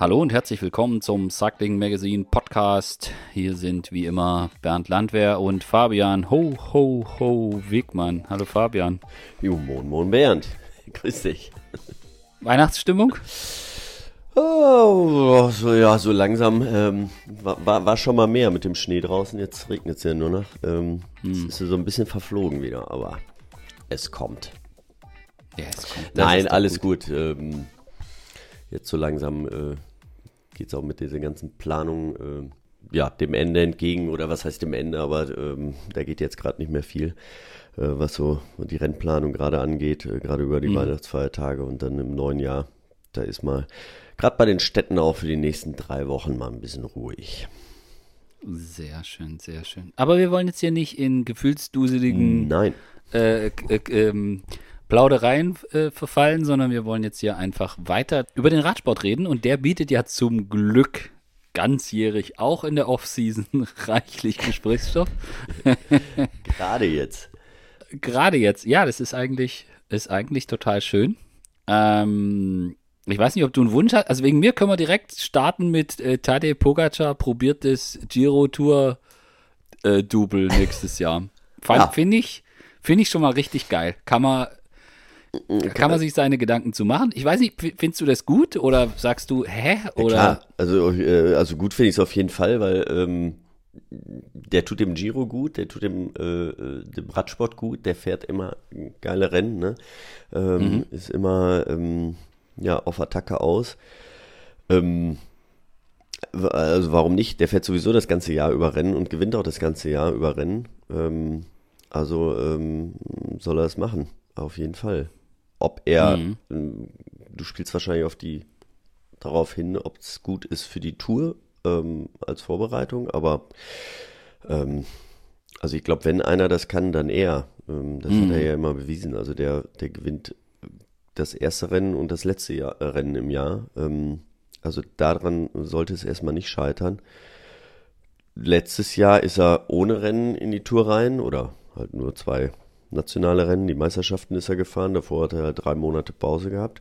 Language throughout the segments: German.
Hallo und herzlich willkommen zum Cycling Magazine Podcast. Hier sind wie immer Bernd Landwehr und Fabian Ho Ho Ho Wegmann. Hallo Fabian. Jo, Mon Mon Bernd. Grüß dich. Weihnachtsstimmung? Oh, so, ja, so langsam. Ähm, war, war, war, schon mal mehr mit dem Schnee draußen. Jetzt regnet es ja nur noch. Ähm, hm. Es ist so ein bisschen verflogen wieder, aber es kommt. Ja, es kommt. Nein, alles gut. gut. Ähm, jetzt so langsam äh, geht es auch mit dieser ganzen Planung äh, ja, dem Ende entgegen. Oder was heißt dem Ende, aber ähm, da geht jetzt gerade nicht mehr viel, äh, was so die Rennplanung gerade angeht, äh, gerade über die mhm. Weihnachtsfeiertage und dann im neuen Jahr. Da ist mal gerade bei den Städten auch für die nächsten drei Wochen mal ein bisschen ruhig. Sehr schön, sehr schön. Aber wir wollen jetzt hier nicht in gefühlsduseligen Nein. Äh, äh, ähm, Plaudereien äh, verfallen, sondern wir wollen jetzt hier einfach weiter über den Radsport reden und der bietet ja zum Glück ganzjährig auch in der Offseason reichlich Gesprächsstoff. Gerade jetzt. Gerade jetzt, ja, das ist eigentlich, ist eigentlich total schön. Ähm, ich weiß nicht, ob du einen Wunsch hast. Also wegen mir können wir direkt starten mit äh, Tadej Pogacar probiert das Giro Tour äh, Double nächstes Jahr. Ja. Finde ich, finde ich schon mal richtig geil. Kann man, kann man sich seine Gedanken zu machen? Ich weiß nicht, findest du das gut oder sagst du, hä? Oder? Ja, klar, also, äh, also gut finde ich es auf jeden Fall, weil ähm, der tut dem Giro gut, der tut dem, äh, äh dem Radsport gut, der fährt immer geile Rennen, ne? Ähm, mhm. Ist immer ähm, ja, auf Attacke aus. Ähm, also warum nicht? Der fährt sowieso das ganze Jahr über Rennen und gewinnt auch das ganze Jahr über Rennen. Ähm, also ähm, soll er es machen, auf jeden Fall. Ob er, mhm. Du spielst wahrscheinlich auf die darauf hin, ob es gut ist für die Tour ähm, als Vorbereitung, aber ähm, also ich glaube, wenn einer das kann, dann er. Ähm, das mhm. hat er ja immer bewiesen. Also der, der gewinnt das erste Rennen und das letzte Jahr, äh, Rennen im Jahr. Ähm, also daran sollte es erstmal nicht scheitern. Letztes Jahr ist er ohne Rennen in die Tour rein oder halt nur zwei nationale Rennen. Die Meisterschaften ist er gefahren. Davor hat er drei Monate Pause gehabt.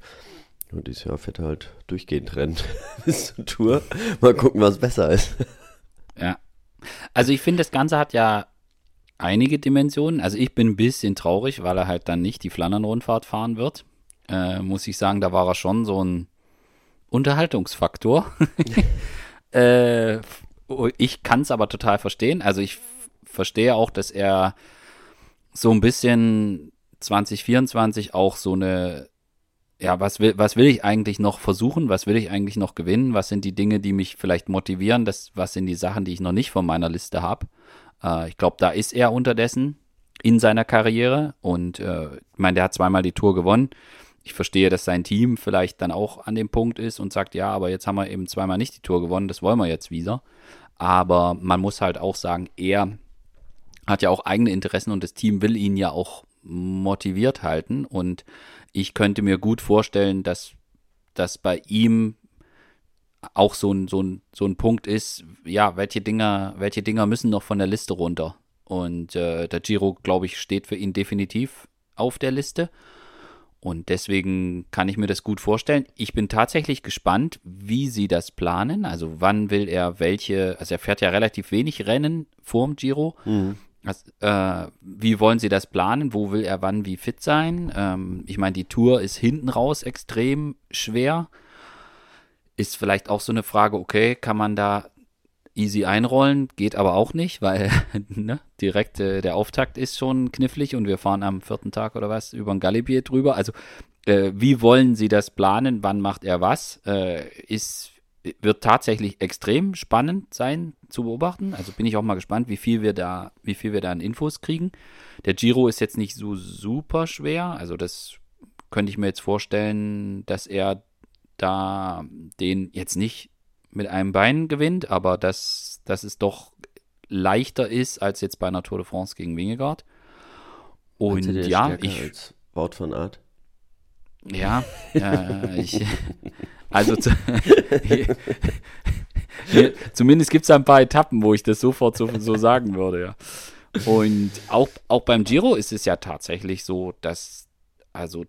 Und dieses Jahr fährt er halt durchgehend Rennen bis zur Tour. Mal gucken, was besser ist. Ja. Also ich finde, das Ganze hat ja einige Dimensionen. Also ich bin ein bisschen traurig, weil er halt dann nicht die Flandern-Rundfahrt fahren wird äh, muss ich sagen, da war er schon so ein Unterhaltungsfaktor. äh, ich kann es aber total verstehen. Also ich verstehe auch, dass er so ein bisschen 2024 auch so eine, ja, was will, was will ich eigentlich noch versuchen? Was will ich eigentlich noch gewinnen? Was sind die Dinge, die mich vielleicht motivieren? Das, was sind die Sachen, die ich noch nicht von meiner Liste habe? Äh, ich glaube, da ist er unterdessen in seiner Karriere und äh, ich meine, der hat zweimal die Tour gewonnen ich verstehe, dass sein Team vielleicht dann auch an dem Punkt ist und sagt, ja, aber jetzt haben wir eben zweimal nicht die Tour gewonnen, das wollen wir jetzt wieder. Aber man muss halt auch sagen, er hat ja auch eigene Interessen und das Team will ihn ja auch motiviert halten. Und ich könnte mir gut vorstellen, dass das bei ihm auch so ein, so, ein, so ein Punkt ist, ja, welche Dinger, welche Dinger müssen noch von der Liste runter? Und äh, der Giro, glaube ich, steht für ihn definitiv auf der Liste. Und deswegen kann ich mir das gut vorstellen. Ich bin tatsächlich gespannt, wie sie das planen. Also wann will er welche, also er fährt ja relativ wenig Rennen vorm Giro. Mhm. Also, äh, wie wollen sie das planen? Wo will er wann wie fit sein? Ähm, ich meine, die Tour ist hinten raus extrem schwer. Ist vielleicht auch so eine Frage, okay, kann man da easy einrollen, geht aber auch nicht, weil ne, direkt äh, der Auftakt ist schon knifflig und wir fahren am vierten Tag oder was über ein Galibier drüber. Also äh, wie wollen Sie das planen? Wann macht er was? Äh, ist wird tatsächlich extrem spannend sein zu beobachten. Also bin ich auch mal gespannt, wie viel wir da, wie viel wir da an Infos kriegen. Der Giro ist jetzt nicht so super schwer. Also das könnte ich mir jetzt vorstellen, dass er da den jetzt nicht mit einem Bein gewinnt, aber dass, dass es doch leichter ist als jetzt bei einer Tour de France gegen Wingegaard. Und ja, ich. Als Wort von Art. Ja, äh, ich. Also zu, zumindest gibt es ein paar Etappen, wo ich das sofort so, so sagen würde, ja. Und auch, auch beim Giro ist es ja tatsächlich so, dass also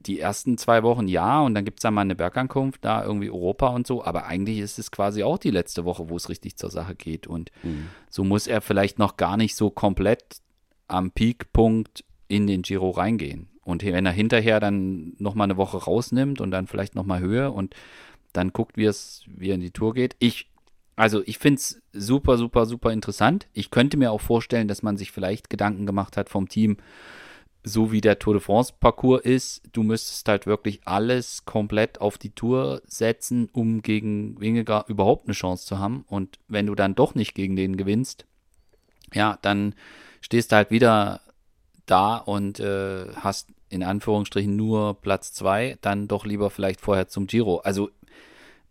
die ersten zwei Wochen ja und dann gibt es da mal eine Bergankunft, da irgendwie Europa und so, aber eigentlich ist es quasi auch die letzte Woche, wo es richtig zur Sache geht und mhm. so muss er vielleicht noch gar nicht so komplett am Peakpunkt in den Giro reingehen. Und wenn er hinterher dann nochmal eine Woche rausnimmt und dann vielleicht nochmal Höhe und dann guckt, wie es, wie in die Tour geht. Ich, also ich finde es super, super, super interessant. Ich könnte mir auch vorstellen, dass man sich vielleicht Gedanken gemacht hat vom Team, so wie der Tour de France Parcours ist, du müsstest halt wirklich alles komplett auf die Tour setzen, um gegen Wingegar überhaupt eine Chance zu haben. Und wenn du dann doch nicht gegen den gewinnst, ja, dann stehst du halt wieder da und äh, hast in Anführungsstrichen nur Platz zwei, dann doch lieber vielleicht vorher zum Giro. Also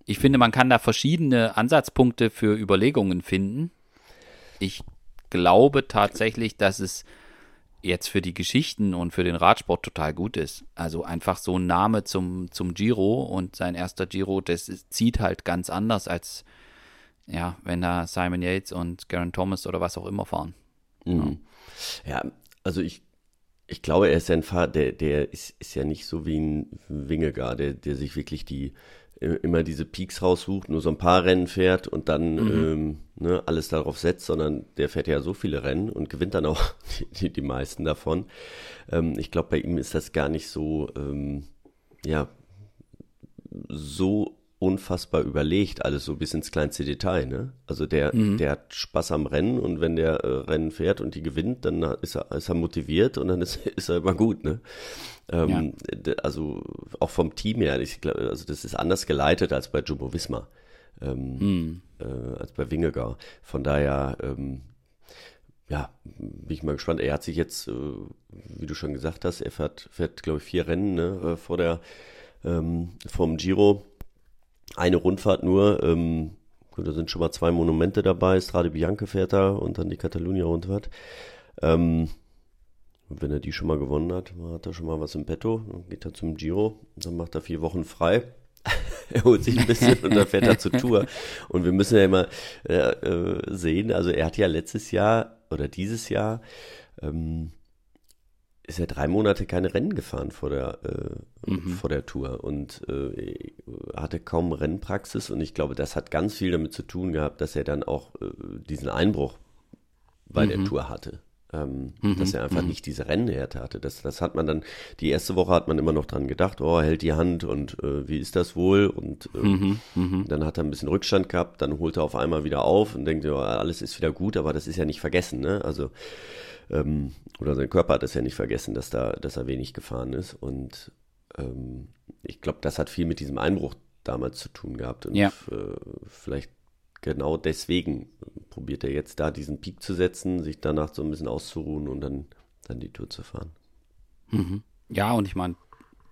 ich finde, man kann da verschiedene Ansatzpunkte für Überlegungen finden. Ich glaube tatsächlich, dass es jetzt für die Geschichten und für den Radsport total gut ist. Also einfach so ein Name zum, zum Giro und sein erster Giro, das zieht halt ganz anders als, ja, wenn da Simon Yates und Garen Thomas oder was auch immer fahren. Mhm. Ja, also ich, ich glaube, er ist ja ein Fahrer, der, der ist, ist ja nicht so wie ein Wingegar, der, der sich wirklich die immer diese Peaks raussucht, nur so ein paar Rennen fährt und dann mhm. ähm, ne, alles darauf setzt, sondern der fährt ja so viele Rennen und gewinnt dann auch die, die, meisten davon. Ähm, ich glaube, bei ihm ist das gar nicht so, ähm, ja, so unfassbar überlegt, alles so bis ins kleinste Detail, ne? Also der, mhm. der hat Spaß am Rennen und wenn der äh, Rennen fährt und die gewinnt, dann ist er, ist er motiviert und dann ist, ist er immer gut, ne? Ähm, ja. Also auch vom Team her, ich glaube, also das ist anders geleitet als bei Jumbo Visma, ähm, mhm. äh, als bei Wingegar. Von daher, ähm, ja, bin ich mal gespannt. Er hat sich jetzt, äh, wie du schon gesagt hast, er fährt, fährt glaube ich, vier Rennen ne, äh, vor der ähm, vom Giro. Eine Rundfahrt nur. Ähm, da sind schon mal zwei Monumente dabei. Strade Bianca fährt da und dann die Catalunya-Rundfahrt. Ähm, wenn er die schon mal gewonnen hat, hat er schon mal was im Petto. Dann geht er zum Giro, dann macht er vier Wochen frei. er holt sich ein bisschen und dann fährt er zur Tour. Und wir müssen ja immer äh, äh, sehen, also er hat ja letztes Jahr oder dieses Jahr ähm, ist er drei Monate keine Rennen gefahren vor der, äh, mhm. vor der Tour und äh, hatte kaum Rennpraxis und ich glaube, das hat ganz viel damit zu tun gehabt, dass er dann auch äh, diesen Einbruch bei mhm. der Tour hatte. Ähm, mhm, dass er einfach mhm. nicht diese Rennhärte hatte. Das, das hat man dann, die erste Woche hat man immer noch dran gedacht, oh, hält die Hand und äh, wie ist das wohl? Und äh, mhm, mhm, dann hat er ein bisschen Rückstand gehabt, dann holt er auf einmal wieder auf und denkt, oh, alles ist wieder gut, aber das ist ja nicht vergessen, ne? Also, ähm, oder sein Körper hat es ja nicht vergessen, dass da, dass er wenig gefahren ist. Und ähm, ich glaube, das hat viel mit diesem Einbruch damals zu tun gehabt. Und ja. äh, vielleicht genau deswegen probiert er jetzt da diesen Peak zu setzen, sich danach so ein bisschen auszuruhen und dann, dann die Tour zu fahren. Mhm. Ja, und ich meine,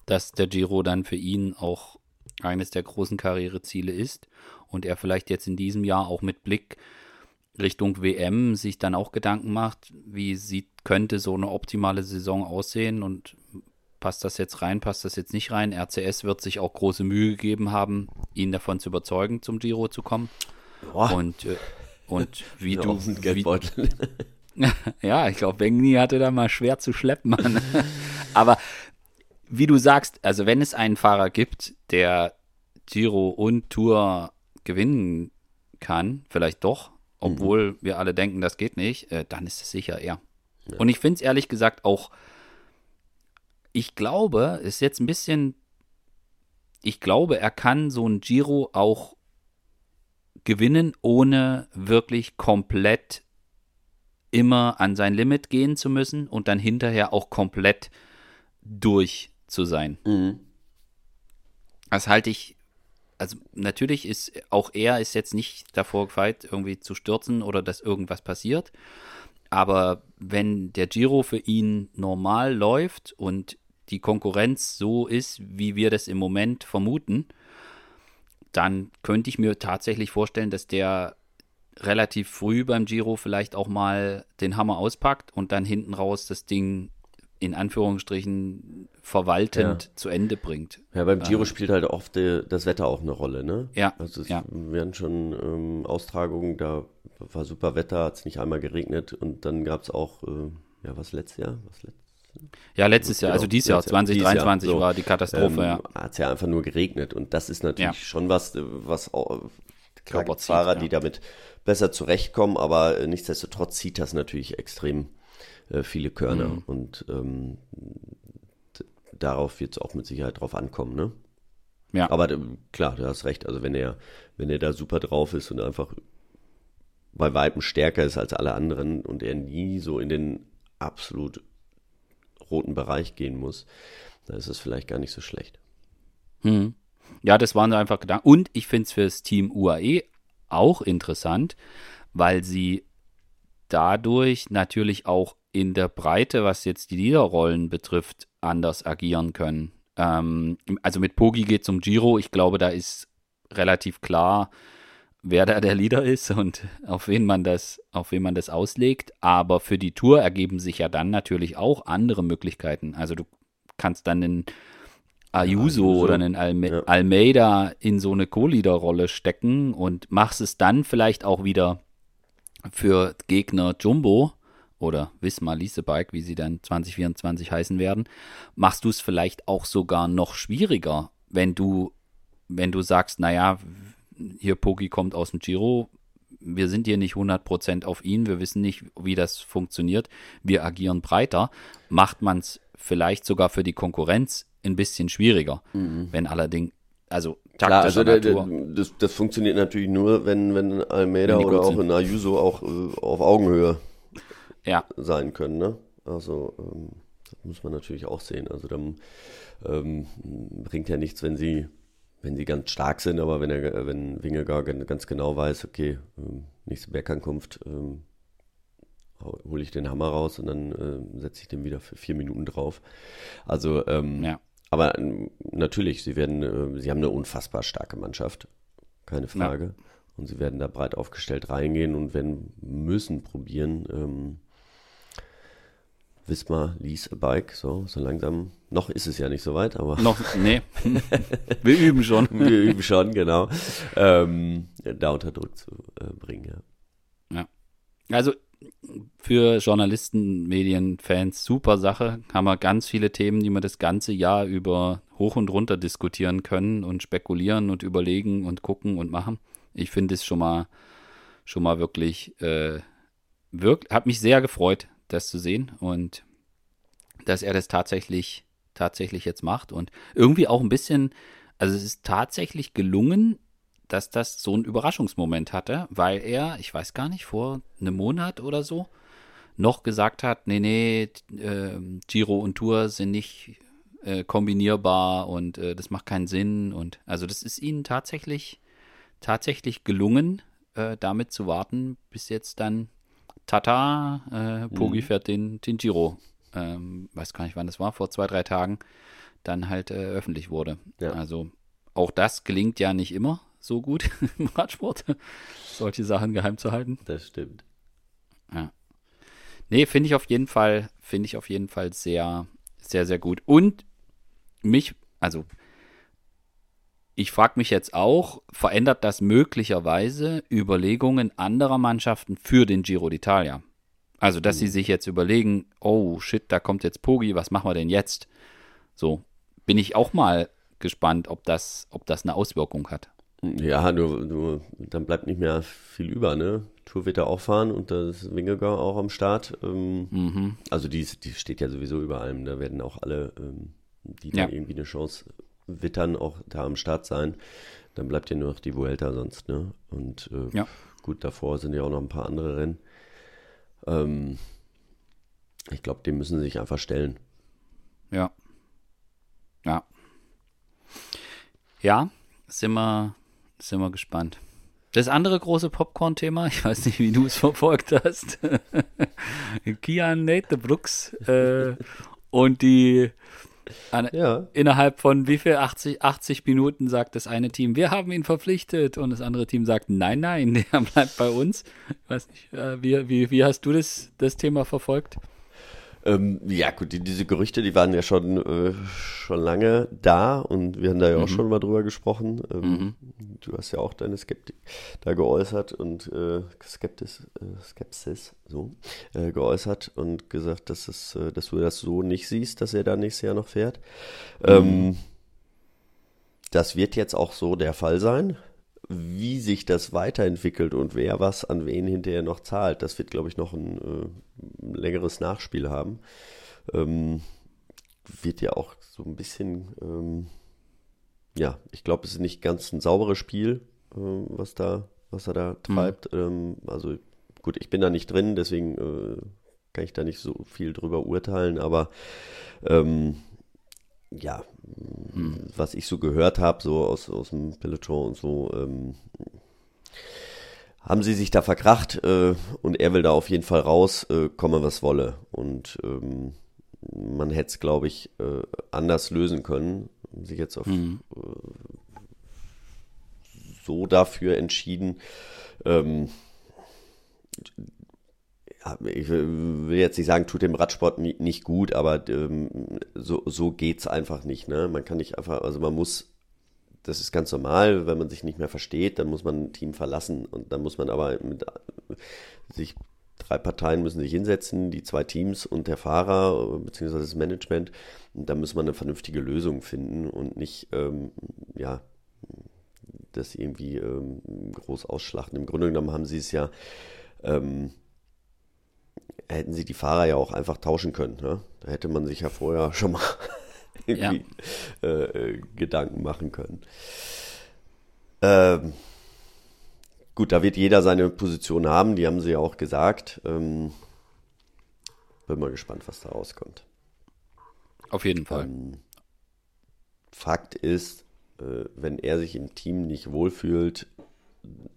dass der Giro dann für ihn auch eines der großen Karriereziele ist und er vielleicht jetzt in diesem Jahr auch mit Blick Richtung WM sich dann auch Gedanken macht, wie sieht, könnte so eine optimale Saison aussehen und passt das jetzt rein, passt das jetzt nicht rein. RCS wird sich auch große Mühe gegeben haben, ihn davon zu überzeugen, zum Giro zu kommen. Boah. Und, äh, und wie ja, du. Geldbeutel. Wie, ja, ich glaube, Bengni hatte da mal schwer zu schleppen. Aber wie du sagst, also wenn es einen Fahrer gibt, der Giro und Tour gewinnen kann, vielleicht doch, obwohl mhm. wir alle denken, das geht nicht, äh, dann ist es sicher er. Ja. Und ich finde es ehrlich gesagt auch, ich glaube, ist jetzt ein bisschen, ich glaube, er kann so ein Giro auch gewinnen, ohne wirklich komplett immer an sein Limit gehen zu müssen und dann hinterher auch komplett durch zu sein. Mhm. Das halte ich, also natürlich ist auch er ist jetzt nicht davor gefeit, irgendwie zu stürzen oder dass irgendwas passiert. Aber wenn der Giro für ihn normal läuft und die Konkurrenz so ist, wie wir das im Moment vermuten, dann könnte ich mir tatsächlich vorstellen, dass der relativ früh beim Giro vielleicht auch mal den Hammer auspackt und dann hinten raus das Ding in Anführungsstrichen verwaltend ja. zu Ende bringt. Ja, beim Giro ähm, spielt halt oft die, das Wetter auch eine Rolle, ne? Ja. Also es ja. werden schon ähm, Austragungen, da war super Wetter, hat es nicht einmal geregnet und dann gab es auch, äh, ja, was letztes Jahr? Was letztes Ja, letztes Jahr, Genau, also dieses Jahr, letztes Jahr, 2023 dieses Jahr, so. war die Katastrophe, ja. Hat es ja einfach nur geregnet. Und das ist natürlich Ja. schon was, äh, was auch, zieht, Fahrer, ja. die damit besser zurechtkommen, aber äh, nichtsdestotrotz zieht das natürlich extrem äh, viele Körner. Mhm. Und ähm, darauf wird es auch mit Sicherheit drauf ankommen, ne? Ja. Aber äh, klar, du hast recht. Also wenn er, wenn er da super drauf ist und einfach bei Weitem stärker ist als alle anderen und er nie so in den absolut roten Bereich gehen muss, dann ist es vielleicht gar nicht so schlecht. Hm. Ja, das waren einfach Gedanken. Und ich finde es für das Team UAE auch interessant, weil sie dadurch natürlich auch in der Breite, was jetzt die Liederrollen betrifft, anders agieren können. Ähm, also mit Pogi geht es um Giro. Ich glaube, da ist relativ klar, wer da der Leader ist und auf wen man das, auf wen man das auslegt. Aber für die Tour ergeben sich ja dann natürlich auch andere Möglichkeiten. Also du kannst dann einen Ayuso, Ayuso. oder einen Alme Ja. Almeida in so eine Co-Leader-Rolle stecken und machst es dann vielleicht auch wieder für Gegner Jumbo oder Wismar Liesebike, wie sie dann 2024 heißen werden, machst du es vielleicht auch sogar noch schwieriger, wenn du, wenn du sagst, naja, hier Pogi kommt aus dem Giro, wir sind hier nicht 100% auf ihn, wir wissen nicht, wie das funktioniert, wir agieren breiter, macht man es vielleicht sogar für die Konkurrenz ein bisschen schwieriger, wenn allerdings, also Klar, also der, der, das, das funktioniert natürlich nur, wenn, wenn Almeida Wenn oder auch in Ayuso auch äh, auf Augenhöhe ja, sein können. Ne? Also ähm, das muss man natürlich auch sehen. Also dann ähm, bringt ja nichts, wenn sie wenn sie ganz stark sind, aber wenn er wenn Wingegar gan- ganz genau weiß, okay, ähm, nächste Bergankunft ähm, hole ich den Hammer raus und dann ähm, setze ich den wieder für vier Minuten drauf. Also ähm, ja. aber ähm, natürlich, sie werden, äh, sie haben eine unfassbar starke Mannschaft, keine Frage. Und sie werden da breit aufgestellt reingehen und werden müssen probieren, ähm, Wismar lease a bike, so, so langsam. Noch ist es ja nicht so weit, aber Noch, nee. Wir üben schon. wir üben schon, genau. Ähm, da unter Druck zu äh, bringen, ja. Also für Journalisten, Medien, Fans, super Sache. Haben wir ganz viele Themen, die wir das ganze Jahr über hoch und runter diskutieren können und spekulieren und überlegen und gucken und machen. Ich finde es schon mal, schon mal wirklich, äh, wirk hat mich sehr gefreut, das zu sehen und dass er das tatsächlich, tatsächlich jetzt macht und irgendwie auch ein bisschen, also es ist tatsächlich gelungen, dass das so einen Überraschungsmoment hatte, weil er, ich weiß gar nicht, vor einem Monat oder so noch gesagt hat, nee, nee, äh, Giro und Tour sind nicht äh, kombinierbar und äh, das macht keinen Sinn und also das ist ihnen tatsächlich tatsächlich gelungen, äh, damit zu warten, bis jetzt dann Tata, äh, Pogi fährt den, den Giro, ähm, weiß gar nicht, wann das war, vor zwei, drei Tagen, dann halt äh, öffentlich wurde. Ja. Also auch das gelingt ja nicht immer so gut im Radsport, solche Sachen geheim zu halten. Das stimmt. Nee, finde ich auf jeden Fall, finde ich auf jeden Fall sehr, sehr, sehr gut. Und mich, also ich frage mich jetzt auch, verändert das möglicherweise Überlegungen anderer Mannschaften für den Giro d'Italia? Also, dass sie sich jetzt überlegen, oh shit, da kommt jetzt Pogi, was machen wir denn jetzt? So, bin ich auch mal gespannt, ob das, ob das eine Auswirkung hat. Ja, nur, nur dann bleibt nicht mehr viel über, ne? Tour wird er auch fahren und da ist Wingegar auch am Start. Ähm, Mhm. Also die, die steht ja sowieso über allem. Da werden auch alle, ähm, die da Ja. irgendwie eine Chance wittern, auch da am Start sein. Dann bleibt ja nur noch die Vuelta sonst, ne? Und äh, Ja. gut, davor sind ja auch noch ein paar andere Rennen. Ähm, ich glaube, dem müssen sie sich einfach stellen. Ja. Ja. Ja, sind wir, sind wir gespannt. Das andere große Popcorn-Thema, ich weiß nicht, wie du es verfolgt hast. Kian Nate Brooks äh, und die an, Ja. innerhalb von wie viel 80, 80 Minuten sagt das eine Team, wir haben ihn verpflichtet und das andere Team sagt, nein, nein, der bleibt bei uns. Ich weiß nicht, äh, wie, wie, wie hast du das, das Thema verfolgt? Ähm, ja, gut, die, diese Gerüchte, die waren ja schon, äh, schon lange da und wir haben da ja auch mhm. schon mal drüber gesprochen. Ähm, mhm. Du hast ja auch deine Skeptik da geäußert und äh, Skeptis, äh, Skepsis so äh, geäußert und gesagt, dass, es, äh, dass du das so nicht siehst, dass er da nächstes Jahr noch fährt. Mhm. Ähm, das wird jetzt auch so der Fall sein wie sich das weiterentwickelt und wer was an wen hinterher noch zahlt, das wird, glaube ich, noch ein, äh, längeres Nachspiel haben. Ähm, wird ja auch so ein bisschen, ähm, ja, ich glaube, es ist nicht ganz ein sauberes Spiel, äh, was da, was er da mhm. treibt. Mhm. Ähm, also gut, ich bin da nicht drin, deswegen äh, kann ich da nicht so viel drüber urteilen, aber ähm, ja, hm. was ich so gehört habe, so aus, aus dem Peloton und so, ähm, haben sie sich da verkracht äh, und er will da auf jeden Fall raus, äh, komme was wolle. Und ähm, man hätte es, glaube ich, äh, anders lösen können. Sich jetzt auf mhm. so dafür entschieden. Ähm, ich will jetzt nicht sagen, tut dem Radsport nicht gut, aber ähm, so, so es einfach nicht. Ne? Man kann nicht einfach, also man muss, das ist ganz normal, wenn man sich nicht mehr versteht, dann muss man ein Team verlassen und dann muss man aber mit sich drei Parteien müssen sich hinsetzen, die zwei Teams und der Fahrer beziehungsweise das Management. Und da muss man eine vernünftige Lösung finden und nicht, ähm, ja, das irgendwie ähm, groß ausschlachten. Im Grunde genommen haben sie es ja ähm, hätten sie die Fahrer ja auch einfach tauschen können. Ne? Da hätte man sich ja vorher schon mal irgendwie ja. äh, Gedanken machen können. Ähm, gut, da wird jeder seine Position haben, die haben sie ja auch gesagt. Ähm, bin mal gespannt, was da rauskommt. Auf jeden Fall. Ähm, Fakt ist, äh, wenn er sich im Team nicht wohlfühlt,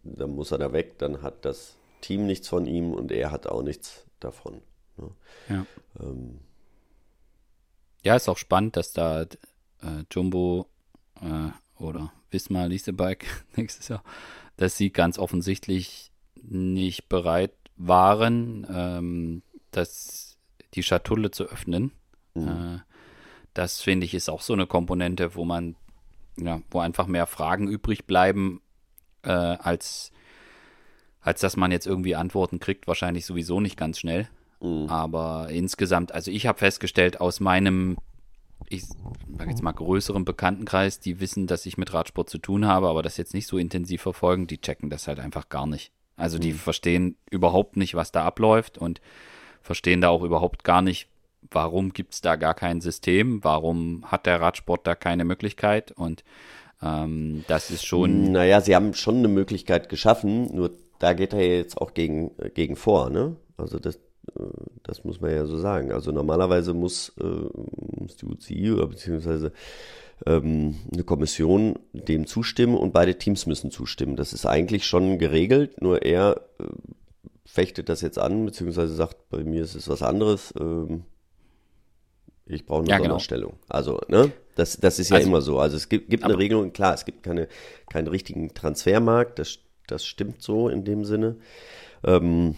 dann muss er da weg, dann hat das Team nichts von ihm und er hat auch nichts davon. Ne? Ja. Ähm, ja, ist auch spannend, dass da äh, Jumbo äh, oder Wismar Liesebike nächstes Jahr, dass sie ganz offensichtlich nicht bereit waren, ähm, das, die Schatulle zu öffnen. Mhm. Äh, das finde ich ist auch so eine Komponente, wo man, ja, wo einfach mehr Fragen übrig bleiben, äh, als als dass man jetzt irgendwie Antworten kriegt, wahrscheinlich sowieso nicht ganz schnell. Mhm. Aber insgesamt, also ich habe festgestellt, aus meinem, ich sage jetzt mal größeren Bekanntenkreis, die wissen, dass ich mit Radsport zu tun habe, aber das jetzt nicht so intensiv verfolgen, die checken das halt einfach gar nicht. Also die mhm. verstehen überhaupt nicht, was da abläuft und verstehen da auch überhaupt gar nicht, warum gibt es da gar kein System, warum hat der Radsport da keine Möglichkeit und ähm, das ist schon. Naja, sie haben schon eine Möglichkeit geschaffen, nur da geht er jetzt auch gegen, äh, gegen vor, ne? Also das, äh, das muss man ja so sagen. Also normalerweise muss, äh, muss die UCI oder beziehungsweise ähm, eine Kommission dem zustimmen und beide Teams müssen zustimmen. Das ist eigentlich schon geregelt, nur er äh, fechtet das jetzt an, beziehungsweise sagt, bei mir ist es was anderes. Ähm, ich brauche eine ja, genau. Sonderstellung. Also, ne? Das, das ist ja also, immer so. Also es gibt, gibt eine Regelung, klar, es gibt keine, keinen richtigen Transfermarkt, das das stimmt so in dem Sinne. Ähm,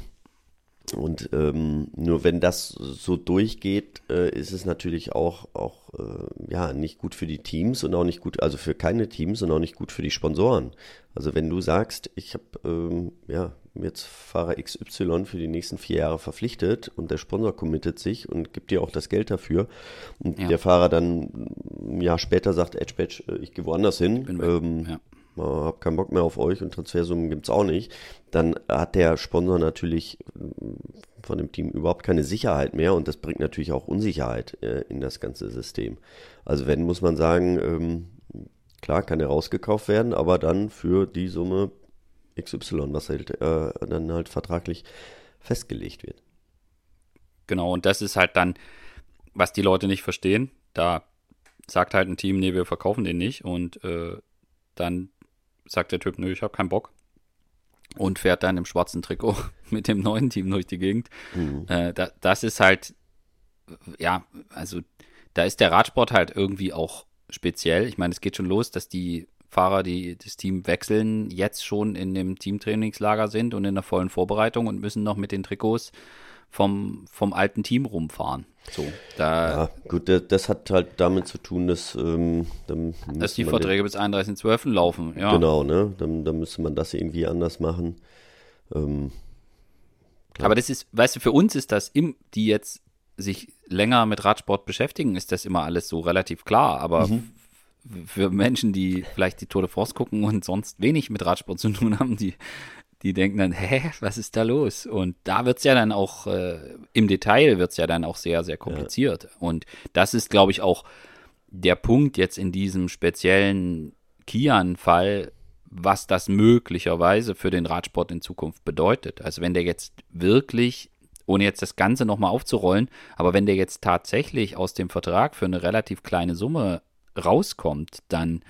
und ähm, nur wenn das so durchgeht, äh, ist es natürlich auch, auch äh, ja, nicht gut für die Teams und auch nicht gut, also für keine Teams und auch nicht gut für die Sponsoren. Also wenn du sagst, ich habe ähm, ja, jetzt Fahrer XY für die nächsten vier Jahre verpflichtet und der Sponsor committet sich und gibt dir auch das Geld dafür und ja. der Fahrer dann ein Jahr später sagt, Edge Badge, äh, ich gehe woanders hin, ähm, ja habe keinen Bock mehr auf euch und Transfersummen gibt's auch nicht, dann hat der Sponsor natürlich äh, von dem Team überhaupt keine Sicherheit mehr und das bringt natürlich auch Unsicherheit äh, in das ganze System. Also wenn, muss man sagen, ähm, klar kann er rausgekauft werden, aber dann für die Summe XY, was halt äh, dann halt vertraglich festgelegt wird. Genau, und das ist halt dann, was die Leute nicht verstehen. Da sagt halt ein Team, nee, wir verkaufen den nicht und äh, dann sagt der Typ, nö, ich habe keinen Bock. Und fährt dann im schwarzen Trikot mit dem neuen Team durch die Gegend. Mhm. Äh, da, das ist halt, ja, also da ist der Radsport halt irgendwie auch speziell. Ich meine, es geht schon los, dass die Fahrer, die das Team wechseln, jetzt schon in dem Teamtrainingslager sind und in der vollen Vorbereitung und müssen noch mit den Trikots vom, vom alten Team rumfahren. So, da, Ja, gut, das, hat halt damit zu tun, dass, ähm, dass die Verträge bis 31.12. laufen. Ja. Genau, ne? Dann, dann müsste man das irgendwie anders machen. Ähm, Aber das ist, weißt du, für uns ist das, im, die jetzt sich länger mit Radsport beschäftigen, ist das immer alles so relativ klar. Aber Mhm. für Menschen, die vielleicht die Tour de France gucken und sonst wenig mit Radsport zu tun haben, die, die denken dann, hä, was ist da los? Und da wird's ja dann auch, äh, im Detail wird's ja dann auch sehr, sehr kompliziert. Und das ist, glaube ich, auch der Punkt jetzt in diesem speziellen Kian-Fall, was das möglicherweise für den Radsport in Zukunft bedeutet. Also wenn der jetzt wirklich, ohne jetzt das Ganze nochmal aufzurollen, aber wenn der jetzt tatsächlich aus dem Vertrag für eine relativ kleine Summe rauskommt, dann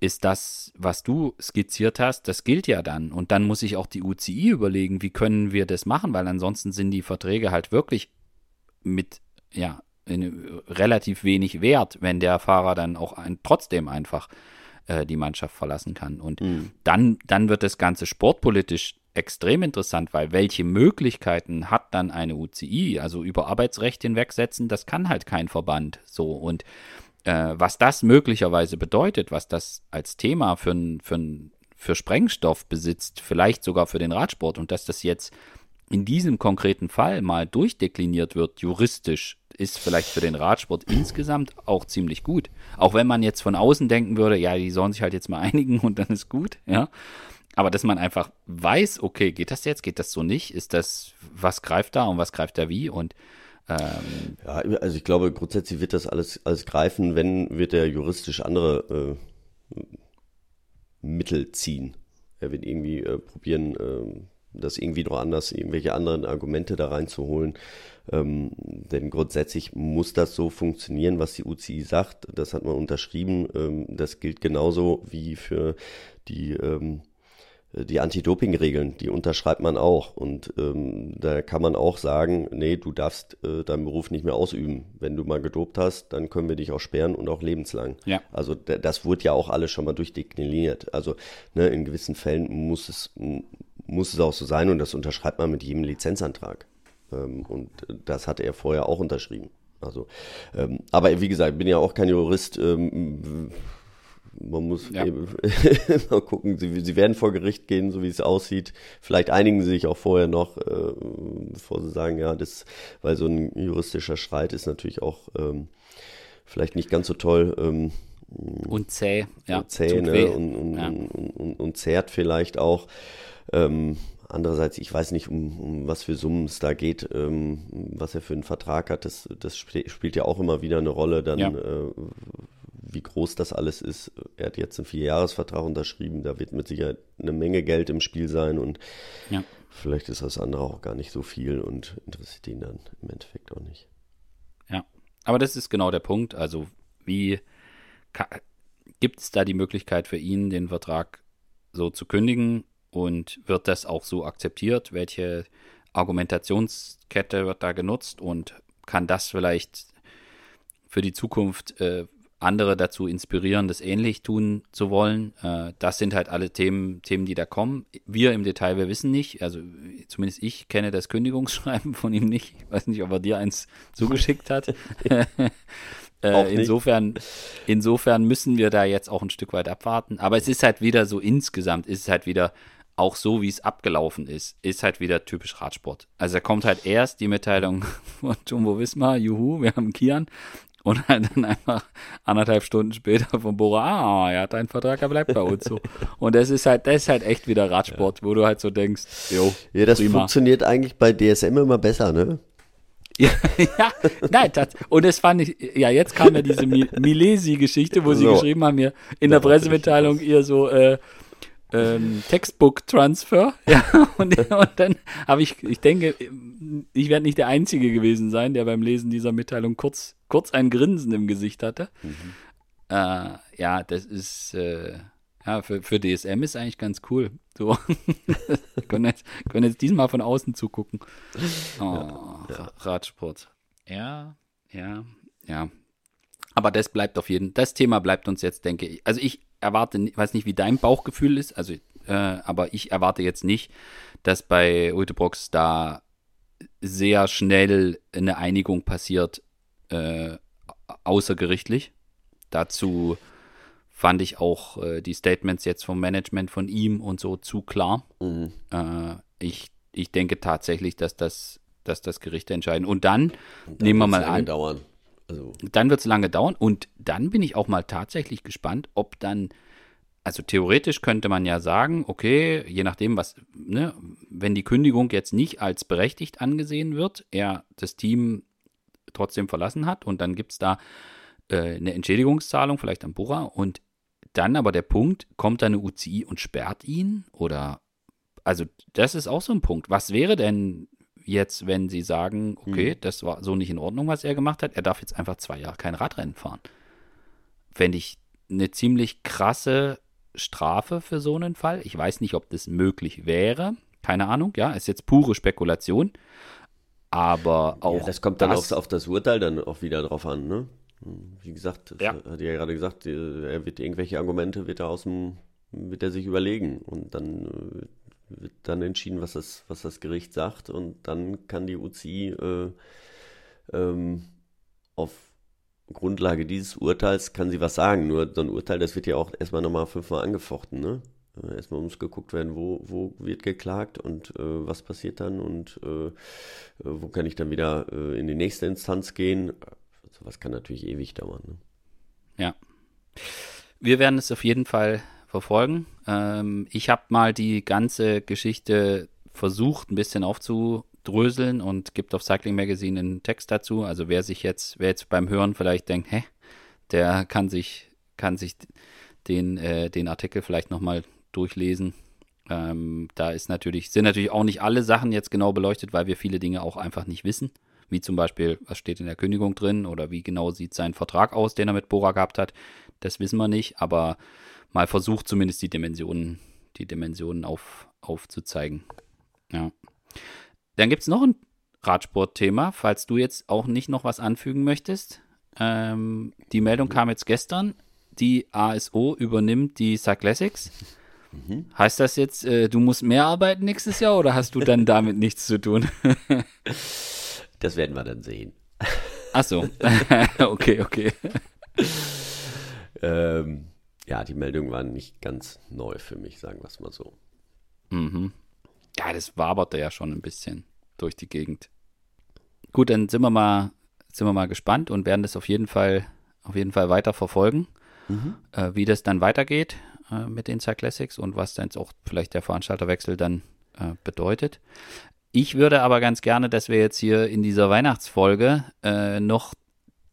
ist das, was du skizziert hast, das gilt ja dann. Und dann muss sich auch die UCI überlegen, wie können wir das machen, weil ansonsten sind die Verträge halt wirklich mit, ja, in, relativ wenig wert, wenn der Fahrer dann auch ein, trotzdem einfach äh, die Mannschaft verlassen kann. Und dann, dann wird das Ganze sportpolitisch extrem interessant, weil welche Möglichkeiten hat dann eine UCI? Also über Arbeitsrecht hinwegsetzen, das kann halt kein Verband. So und äh, was das möglicherweise bedeutet, was das als Thema für, für, für Sprengstoff besitzt, vielleicht sogar für den Radsport und dass das jetzt in diesem konkreten Fall mal durchdekliniert wird, juristisch, ist vielleicht für den Radsport insgesamt auch ziemlich gut. Auch wenn man jetzt von außen denken würde, ja, die sollen sich halt jetzt mal einigen und dann ist gut, ja. Aber dass man einfach weiß, okay, geht das jetzt, geht das so nicht? Ist das, was greift da und was greift da wie? Und ähm, Ja, also ich glaube, grundsätzlich wird das alles, alles greifen, wenn wird er juristisch andere äh, Mittel ziehen. Er wird irgendwie äh, probieren, äh, das irgendwie noch anders, irgendwelche anderen Argumente da reinzuholen. Ähm, denn grundsätzlich muss das so funktionieren, was die UCI sagt. Das hat man unterschrieben. Ähm, das gilt genauso wie für die ähm, die Anti-Doping-Regeln, die unterschreibt man auch. Und ähm, da kann man auch sagen, nee, du darfst äh, deinen Beruf nicht mehr ausüben. Wenn du mal gedopt hast, dann können wir dich auch sperren und auch lebenslang. Ja. Also da- das wurde ja auch alles schon mal durchdekliniert. Also ne, in gewissen Fällen muss es, muss es auch so sein und das unterschreibt man mit jedem Lizenzantrag. Ähm, und das hat er vorher auch unterschrieben. Also, ähm, aber wie gesagt, ich bin ja auch kein Jurist. Ähm, man muss Ja. eben mal gucken, sie, sie werden vor Gericht gehen, so wie es aussieht. Vielleicht einigen sie sich auch vorher noch, äh, bevor sie sagen, ja, das, weil so ein juristischer Streit ist natürlich auch ähm, vielleicht nicht ganz so toll. Ähm, und zäh, ja. und zäh ne? und, und, Ja. und, und, und zehrt vielleicht auch. Ähm, andererseits, ich weiß nicht, um, um was für Summen es da geht, ähm, was er für einen Vertrag hat. Das, das sp- spielt ja auch immer wieder eine Rolle, dann Ja. äh, wie groß das alles ist. Er hat jetzt einen Vierjahresvertrag unterschrieben, da wird mit Sicherheit eine Menge Geld im Spiel sein und Ja. vielleicht ist das andere auch gar nicht so viel und interessiert ihn dann im Endeffekt auch nicht. Ja, aber das ist genau der Punkt. Also, wie gibt es da die Möglichkeit für ihn, den Vertrag so zu kündigen und wird das auch so akzeptiert? Welche Argumentationskette wird da genutzt und kann das vielleicht für die Zukunft äh, andere dazu inspirieren, das ähnlich tun zu wollen? Äh, das sind halt alle Themen, Themen, die da kommen. Wir im Detail, wir wissen nicht, also zumindest ich kenne das Kündigungsschreiben von ihm nicht. Ich weiß nicht, ob er dir eins zugeschickt hat. Äh, insofern, insofern müssen wir da jetzt auch ein Stück weit abwarten. Aber es ist halt wieder so insgesamt, ist es halt wieder auch so, wie es abgelaufen ist, ist halt wieder typisch Radsport. Also da kommt halt erst die Mitteilung von Jumbo Wismar, juhu, wir haben Kian. Und halt dann einfach anderthalb Stunden später von Bora, ah, er hat einen Vertrag, er bleibt bei uns so. Und das ist halt, das ist halt echt wieder Radsport, wo du halt so denkst, jo, Ja, das prima. funktioniert eigentlich bei DSM immer besser, ne? Ja, ja, nein, das, und das fand ich, ja, jetzt kam ja diese Mi- Milesi-Geschichte, wo sie So. geschrieben haben, hier in der Pressemitteilung ihr so, äh, ähm, Textbook-Transfer, ja, und, und dann habe ich, ich denke, ich werde nicht der Einzige gewesen sein, der beim Lesen dieser Mitteilung kurz, kurz ein Grinsen im Gesicht hatte. Äh, ja, das ist, äh, ja, für, für DSM ist eigentlich ganz cool. So, können, jetzt, können jetzt diesmal von außen zugucken. Oh, Radsport. Ja, ja, ja. Aber das bleibt auf jeden das Thema bleibt uns jetzt, denke ich. Also ich erwarte, weiß nicht, wie dein Bauchgefühl ist, also, äh, aber ich erwarte jetzt nicht, dass bei Ultebrox da sehr schnell eine Einigung passiert, äh, außergerichtlich. Dazu fand ich auch äh, die Statements jetzt vom Management von ihm und so zu klar. Mhm. Äh, ich, ich denke tatsächlich, dass das, dass das Gerichte entscheiden. Und dann, dann nehmen wir mal an. Dauern. Also. Dann wird es lange dauern und dann bin ich auch mal tatsächlich gespannt, ob dann, also theoretisch könnte man ja sagen, okay, je nachdem, was, ne, wenn die Kündigung jetzt nicht als berechtigt angesehen wird, er das Team trotzdem verlassen hat und dann gibt es da äh, eine Entschädigungszahlung, vielleicht an Bora und dann aber der Punkt, kommt da eine UCI und sperrt ihn oder also das ist auch so ein Punkt. Was wäre denn, jetzt, wenn sie sagen, okay, mhm. das war so nicht in Ordnung, was er gemacht hat, er darf jetzt einfach zwei Jahre kein Radrennen fahren. Fände ich eine ziemlich krasse Strafe für so einen Fall. Ich weiß nicht, ob das möglich wäre. Keine Ahnung, ja, ist jetzt pure Spekulation. Aber auch. Ja, das kommt dann das, auf das Urteil dann auch wieder drauf an, ne? Wie gesagt, ja. hat ja gerade gesagt, er wird irgendwelche Argumente, wird er aus dem, wird er sich überlegen und dann äh, wird dann entschieden, was das, was das Gericht sagt und dann kann die UCI äh, ähm, auf Grundlage dieses Urteils kann sie was sagen. Nur so ein Urteil, das wird ja auch erstmal nochmal fünfmal angefochten, ne? Äh, erstmal muss geguckt werden, wo, wo wird geklagt und äh, was passiert dann und äh, äh wo kann ich dann wieder äh, in die nächste Instanz gehen. Sowas kann natürlich ewig dauern. Ne? Ja. Wir werden es auf jeden Fall verfolgen. Ähm, ich habe mal die ganze Geschichte versucht, ein bisschen aufzudröseln und gibt auf Cycling Magazine einen Text dazu. Also wer sich jetzt, wer jetzt beim Hören vielleicht denkt, hä, der kann sich, kann sich den, äh, den Artikel vielleicht nochmal durchlesen. Ähm, da ist natürlich, sind natürlich auch nicht alle Sachen jetzt genau beleuchtet, weil wir viele Dinge auch einfach nicht wissen. Wie zum Beispiel, was steht in der Kündigung drin oder wie genau sieht sein Vertrag aus, den er mit Bora gehabt hat. Das wissen wir nicht, aber mal versucht, zumindest die Dimensionen, die Dimensionen auf, aufzuzeigen. Ja. Dann gibt es noch ein Radsportthema, falls du jetzt auch nicht noch was anfügen möchtest. Ähm, die Meldung kam jetzt gestern. Die ASO übernimmt die Cyclassics. Mhm. Heißt das jetzt, äh, du musst mehr arbeiten nächstes Jahr oder hast du dann damit nichts zu tun? das werden wir dann sehen. Ach so. okay, okay. ähm, ja, die Meldung war nicht ganz neu für mich, sagen wir es mal so. Mhm. Ja, das waberte ja schon ein bisschen durch die Gegend. Gut, dann sind wir mal, sind wir mal gespannt und werden das auf jeden Fall, auf jeden Fall weiter verfolgen, mhm. äh, wie das dann weitergeht äh, mit den Cyclassics und was dann auch vielleicht der Veranstalterwechsel dann äh, bedeutet. Ich würde aber ganz gerne, dass wir jetzt hier in dieser Weihnachtsfolge äh, noch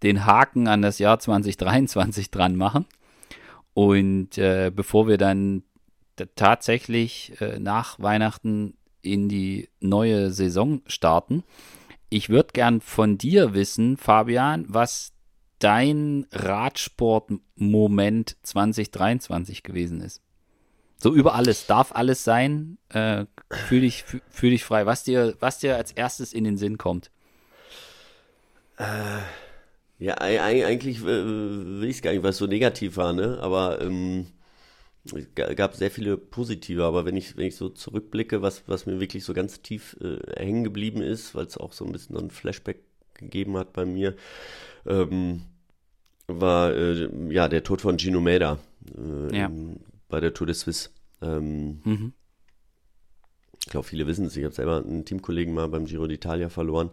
den Haken an das Jahr 2023 dran machen. Und äh, bevor wir dann tatsächlich äh, nach Weihnachten in die neue Saison starten, ich würde gern von dir wissen, Fabian, was dein Radsportmoment 2023 gewesen ist. So über alles, darf alles sein. Äh, fühl, dich, fühl, dich frei. Was dir, was dir als erstes in den Sinn kommt. Äh, ja, eigentlich äh, will ich es gar nicht, weil es so negativ war, ne? Aber ähm, es gab sehr viele positive, aber wenn ich, wenn ich so zurückblicke, was, was mir wirklich so ganz tief äh, hängen geblieben ist, weil es auch so ein bisschen ein Flashback gegeben hat bei mir, ähm, war äh, ja der Tod von Gino Meda äh, ja. bei der Tour de Suisse. Ähm, mhm. Ich glaube, viele wissen es. Ich habe selber einen Teamkollegen mal beim Giro d'Italia verloren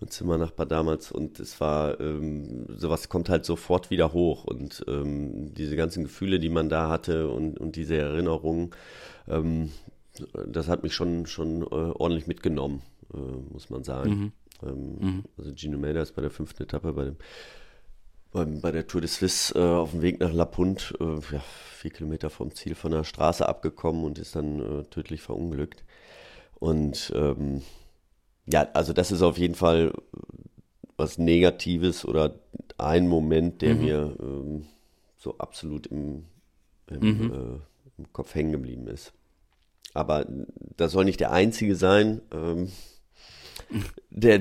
und Zimmernachbar damals und es war, ähm, sowas kommt halt sofort wieder hoch und ähm, diese ganzen Gefühle, die man da hatte und, und diese Erinnerungen, ähm, das hat mich schon, schon äh, ordentlich mitgenommen, äh, muss man sagen. Mhm. Ähm, mhm. Also Gino Melda ist bei der fünften Etappe bei dem bei der Tour de Suisse äh, auf dem Weg nach La Punt, äh, ja, vier Kilometer vom Ziel von der Straße abgekommen und ist dann äh, tödlich verunglückt. Und ähm, ja, also das ist auf jeden Fall was Negatives oder ein Moment, der mhm. mir ähm, so absolut im, im, mhm. äh, im Kopf hängen geblieben ist. Aber das soll nicht der einzige sein. Ähm, der,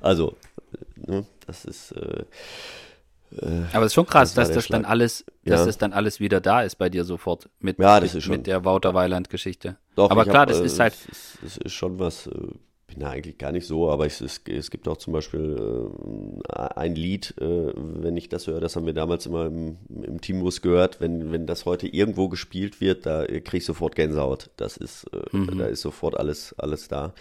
also, ne, das ist. Äh, äh aber es ist schon krass, das dass das Schlag. dann alles, dass ja. das dann alles wieder da ist bei dir sofort mit, ja, das mit, ist schon. mit der Wouter Weiland-Geschichte. Doch, aber klar, hab, das ist halt. Das ist, das ist schon was, da eigentlich gar nicht so, aber es, es, es gibt auch zum Beispiel äh, ein Lied, äh, wenn ich das höre, das haben wir damals immer im, im Teambus gehört, wenn, wenn das heute irgendwo gespielt wird, da kriege ich sofort Gänsehaut. Das ist, äh, mhm. da ist sofort alles, alles da.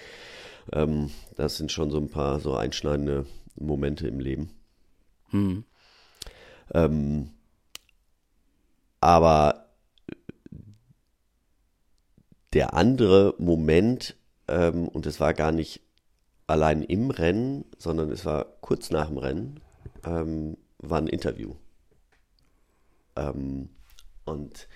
Ähm, das sind schon so ein paar so einschneidende Momente im Leben. Mhm. Ähm, aber der andere Moment, ähm, und es war gar nicht allein im Rennen, sondern es war kurz nach dem Rennen, ähm, war ein Interview. Ähm, und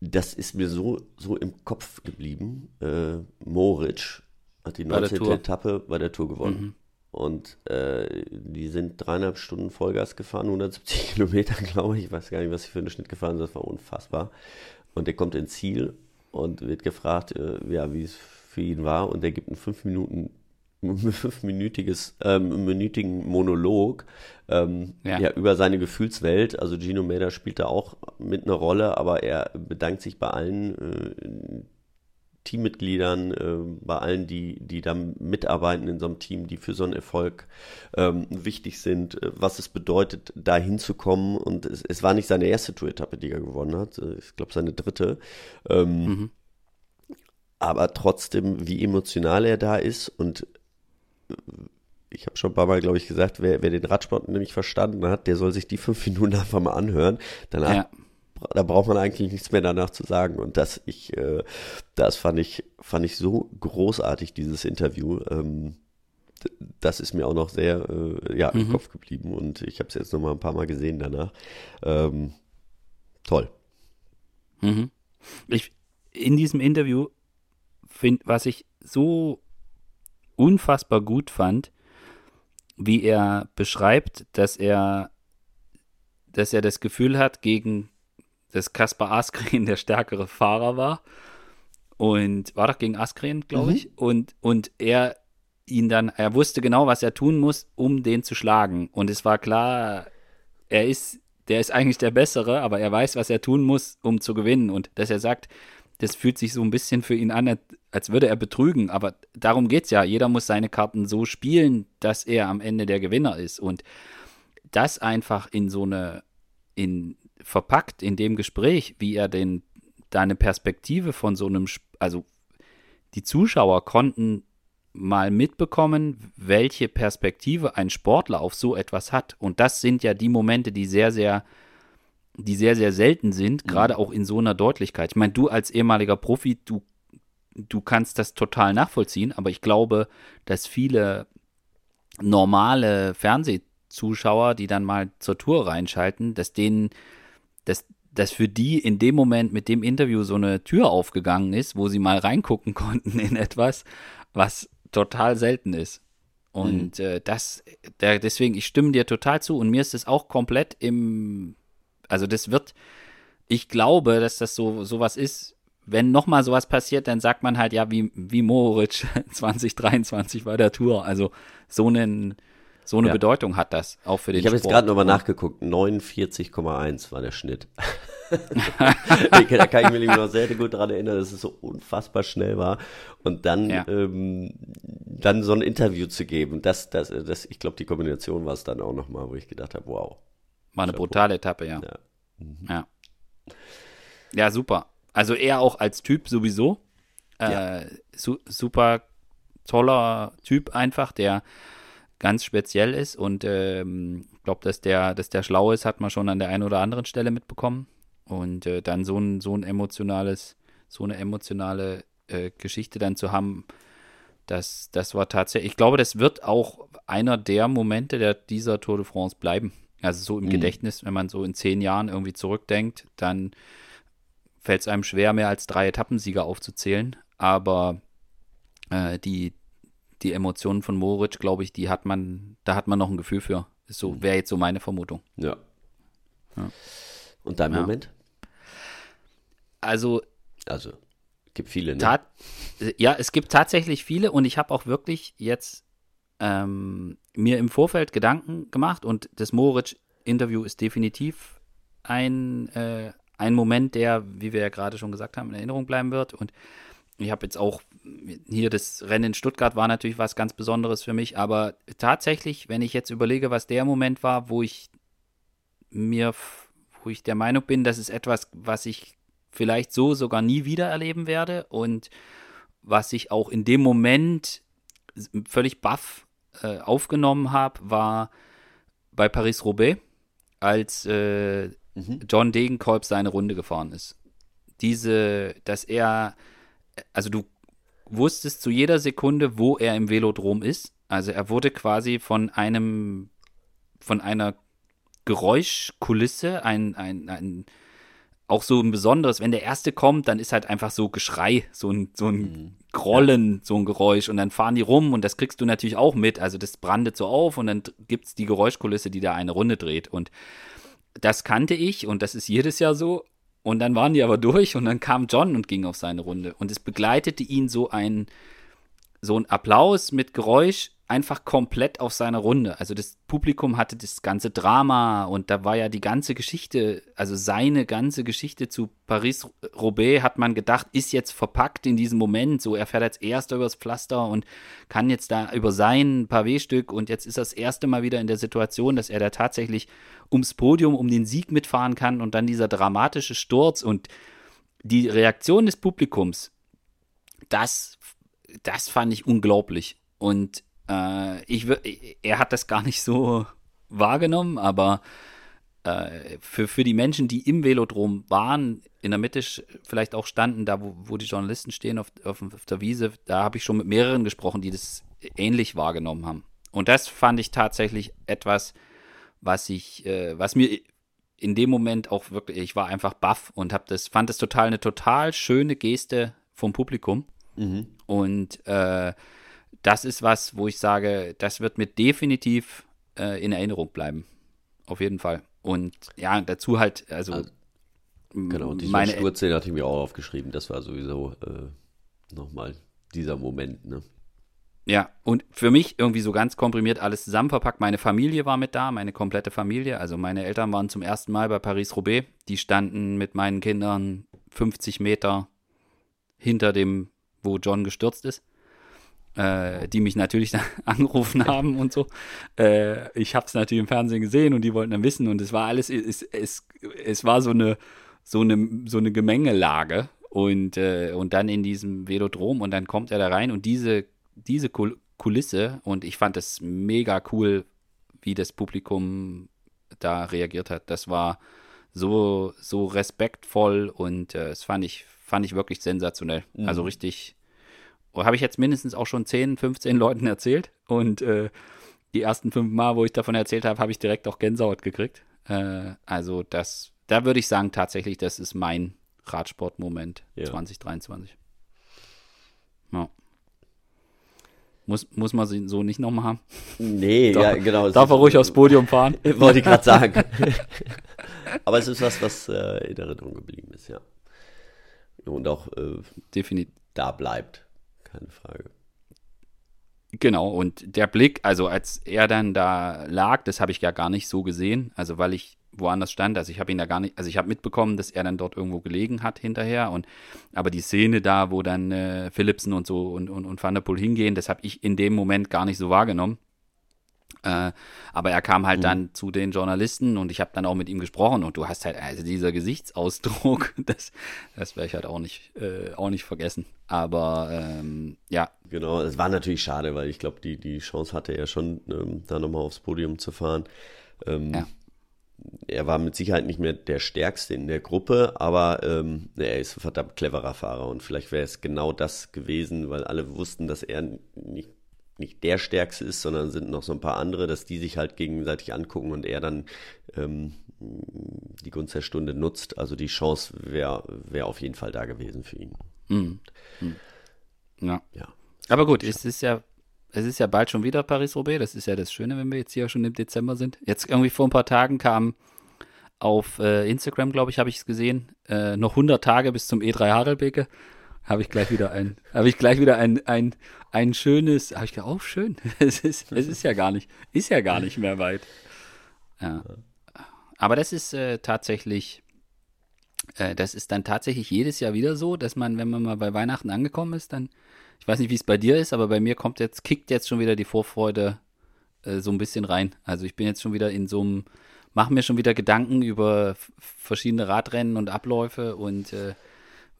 das ist mir so, so im Kopf geblieben. Äh, Moritz hat die 19. Etappe bei der Tour gewonnen. Mhm. Und äh, die sind dreieinhalb Stunden Vollgas gefahren, 170 Kilometer, glaube ich. Ich weiß gar nicht, was sie für einen Schnitt gefahren sind. Das war unfassbar. Und der kommt ins Ziel und wird gefragt, äh, ja, wie es für ihn war. Und er gibt einen fünf Minuten fünfminütiges, ähm, minütigen Monolog ähm, ja. ja. über seine Gefühlswelt. Also Gino Meda spielt da auch mit einer Rolle, aber er bedankt sich bei allen äh, Teammitgliedern, äh, bei allen, die, die da mitarbeiten in so einem Team, die für so einen Erfolg ähm, wichtig sind, äh, was es bedeutet, da hinzukommen. Und es, es war nicht seine erste Tour-Etappe, die er gewonnen hat. Äh, ich glaube, seine dritte. Ähm, mhm. Aber trotzdem, wie emotional er da ist und äh, ich habe schon ein paar Mal, glaube ich, gesagt, wer, wer den Radsport nämlich verstanden hat, der soll sich die fünf Minuten einfach mal anhören. Danach ja da braucht man eigentlich nichts mehr danach zu sagen. Und das, ich, äh, das fand ich, fand ich so großartig, dieses Interview. Ähm, das ist mir auch noch sehr äh, ja, im mhm. Kopf geblieben und ich habe es jetzt noch mal ein paar Mal gesehen danach. Ähm, toll. Mhm. Ich, in diesem Interview, find, was ich so unfassbar gut fand, wie er beschreibt, dass er, dass er das Gefühl hat, gegen dass Kaspar Askren der stärkere Fahrer war. Und war doch gegen Askren, glaube mhm. ich. Und, und er ihn dann, er wusste genau, was er tun muss, um den zu schlagen. Und es war klar, er ist, der ist eigentlich der Bessere, aber er weiß, was er tun muss, um zu gewinnen. Und dass er sagt, das fühlt sich so ein bisschen für ihn an, als würde er betrügen. Aber darum geht es ja. Jeder muss seine Karten so spielen, dass er am Ende der Gewinner ist. Und das einfach in so eine, in verpackt in dem Gespräch, wie er den, deine Perspektive von so einem, also die Zuschauer konnten mal mitbekommen, welche Perspektive ein Sportler auf so etwas hat. Und das sind ja die Momente, die sehr, sehr, die sehr, sehr selten sind, mhm. gerade auch in so einer Deutlichkeit. Ich meine, du als ehemaliger Profi, du, du kannst das total nachvollziehen, aber ich glaube, dass viele normale Fernsehzuschauer, die dann mal zur Tour reinschalten, dass denen dass, dass für die in dem Moment mit dem Interview so eine Tür aufgegangen ist, wo sie mal reingucken konnten in etwas, was total selten ist. Und mhm. äh, das, der, deswegen, ich stimme dir total zu und mir ist es auch komplett im, also das wird, ich glaube, dass das so sowas ist, wenn nochmal sowas passiert, dann sagt man halt ja, wie, wie Moritz 2023 bei der Tour. Also so einen, so eine ja. Bedeutung hat das auch für den Ich habe jetzt gerade nochmal nachgeguckt. 49,1 war der Schnitt. da kann ich mich noch sehr gut daran erinnern, dass es so unfassbar schnell war. Und dann, ja. ähm, dann so ein Interview zu geben, das, das, das ich glaube, die Kombination war es dann auch nochmal, wo ich gedacht habe, wow. War eine brutale Etappe, ja. Ja. Mhm. ja. ja. super. Also er auch als Typ sowieso. Äh, su super toller Typ einfach, der ganz speziell ist und ähm, ich glaube, dass der, dass der schlau ist, hat man schon an der einen oder anderen Stelle mitbekommen. Und äh, dann so ein, so ein emotionales, so eine emotionale äh, Geschichte dann zu haben, das, das war tatsächlich, ich glaube, das wird auch einer der Momente der, dieser Tour de France bleiben. Also so im mhm. Gedächtnis, wenn man so in zehn Jahren irgendwie zurückdenkt, dann fällt es einem schwer, mehr als drei Etappensieger aufzuzählen. Aber äh, die, die Emotionen von Moritz, glaube ich, die hat man, da hat man noch ein Gefühl für. So mhm. wäre jetzt so meine Vermutung. Ja. ja. Und dein ja. Moment? Also. Also, gibt viele, ne? Ja, es gibt tatsächlich viele und ich habe auch wirklich jetzt ähm, mir im Vorfeld Gedanken gemacht und das Moritz-Interview ist definitiv ein, äh, ein Moment, der, wie wir ja gerade schon gesagt haben, in Erinnerung bleiben wird. Und ich habe jetzt auch hier das Rennen in Stuttgart war natürlich was ganz Besonderes für mich, aber tatsächlich, wenn ich jetzt überlege, was der Moment war, wo ich mir, wo ich der Meinung bin, das ist etwas, was ich vielleicht so sogar nie wieder erleben werde und was ich auch in dem Moment völlig baff äh, aufgenommen habe, war bei Paris-Roubaix, als äh, mhm. John Degenkolb seine Runde gefahren ist. Diese, dass er, also du wusstest zu jeder Sekunde, wo er im Velodrom ist. Also er wurde quasi von einem, von einer Geräuschkulisse, ein, ein, ein auch so ein besonderes, wenn der erste kommt, dann ist halt einfach so Geschrei, so ein, so ein mhm. Grollen, so ein Geräusch und dann fahren die rum und das kriegst du natürlich auch mit. Also das brandet so auf und dann gibt es die Geräuschkulisse, die da eine Runde dreht. Und das kannte ich und das ist jedes Jahr so. Und dann waren die aber durch und dann kam John und ging auf seine Runde. Und es begleitete ihn so ein, so ein Applaus mit Geräusch einfach komplett auf seiner Runde. Also das Publikum hatte das ganze Drama und da war ja die ganze Geschichte, also seine ganze Geschichte zu Paris-Roubaix hat man gedacht, ist jetzt verpackt in diesem Moment. So, er fährt als erster übers Pflaster und kann jetzt da über sein Pavé-Stück und jetzt ist er das erste Mal wieder in der Situation, dass er da tatsächlich ums Podium, um den Sieg mitfahren kann und dann dieser dramatische Sturz und die Reaktion des Publikums, das, das fand ich unglaublich. Und äh, ich, er hat das gar nicht so wahrgenommen, aber äh, für, für die Menschen, die im Velodrom waren, in der Mitte vielleicht auch standen, da wo, wo die Journalisten stehen auf, auf, auf der Wiese, da habe ich schon mit mehreren gesprochen, die das ähnlich wahrgenommen haben. Und das fand ich tatsächlich etwas, was ich, äh, was mir in dem Moment auch wirklich, ich war einfach baff und hab das, fand das total eine total schöne Geste vom Publikum. Mhm. Und äh, das ist was, wo ich sage, das wird mir definitiv äh, in Erinnerung bleiben. Auf jeden Fall. Und ja, dazu halt, also. also genau, diese meine Sturzszene hatte ich mir auch aufgeschrieben. Das war sowieso äh, nochmal dieser Moment, ne? Ja, und für mich irgendwie so ganz komprimiert alles zusammenverpackt. Meine Familie war mit da, meine komplette Familie. Also meine Eltern waren zum ersten Mal bei Paris-Roubaix. Die standen mit meinen Kindern 50 Meter hinter dem, wo John gestürzt ist äh, die mich natürlich angerufen haben und so. Äh, ich habe es natürlich im Fernsehen gesehen und die wollten dann wissen und es war alles, es, es, es war so eine, so eine, so eine Gemengelage und, äh, und dann in diesem Velodrom und dann kommt er da rein und diese, diese Kulisse und ich fand es mega cool, wie das Publikum da reagiert hat. Das war so, so respektvoll und äh, das fand ich, fand ich wirklich sensationell. Also mhm. Also richtig, habe ich jetzt mindestens auch schon 10, 15 Leuten erzählt. Und äh, die ersten fünf Mal, wo ich davon erzählt habe, habe ich direkt auch Gänsehaut gekriegt. Äh, also das, da würde ich sagen, tatsächlich, das ist mein Radsportmoment ja. 2023. Ja. Muss, muss man sie so nicht nochmal haben? Nee, darf, ja, genau. Darf er ruhig aufs Podium fahren? Wollte ich gerade sagen. Aber es ist was, was äh, in Erinnerung geblieben ist, ja. Und auch äh, definitiv da bleibt keine Frage. Genau, und der Blick, also als er dann da lag, das habe ich ja gar nicht so gesehen, also weil ich woanders stand, also ich habe ihn da gar nicht, also ich habe mitbekommen, dass er dann dort irgendwo gelegen hat hinterher und aber die Szene da, wo dann äh, Philipsen und so und, und, und Van der Poel hingehen, das habe ich in dem Moment gar nicht so wahrgenommen. Äh, aber er kam halt mhm. dann zu den Journalisten und ich habe dann auch mit ihm gesprochen und du hast halt, also dieser Gesichtsausdruck, das, das werde ich halt auch nicht, äh, auch nicht vergessen. Aber ähm, ja. Genau, es war natürlich schade, weil ich glaube, die, die Chance hatte er schon, ähm, da nochmal aufs Podium zu fahren. Ähm, ja. Er war mit Sicherheit nicht mehr der Stärkste in der Gruppe, aber ähm, er ist ein verdammt cleverer Fahrer und vielleicht wäre es genau das gewesen, weil alle wussten, dass er nicht nicht der Stärkste ist, sondern sind noch so ein paar andere, dass die sich halt gegenseitig angucken und er dann ähm, die Gunst der Stunde nutzt. Also die Chance wäre wär auf jeden Fall da gewesen für ihn. Mhm. Mhm. Ja. ja. Aber gut, es ist ja, es ist ja bald schon wieder Paris-Roubaix. Das ist ja das Schöne, wenn wir jetzt hier schon im Dezember sind. Jetzt irgendwie vor ein paar Tagen kam auf äh, Instagram, glaube ich, habe ich es gesehen, äh, noch 100 Tage bis zum E3 Harelbeke habe ich gleich wieder ein, habe ich gleich wieder ein, ein, ein schönes, habe ich gedacht, oh schön, es ist, es ist ja gar nicht, ist ja gar nicht mehr weit. Ja. Aber das ist äh, tatsächlich Äh, das ist dann tatsächlich jedes Jahr wieder so, dass man, wenn man mal bei Weihnachten angekommen ist, dann, ich weiß nicht, wie es bei dir ist, aber bei mir kommt jetzt, kickt jetzt schon wieder die Vorfreude äh, so ein bisschen rein. Also ich bin jetzt schon wieder in so einem, mache mir schon wieder Gedanken über verschiedene Radrennen und Abläufe und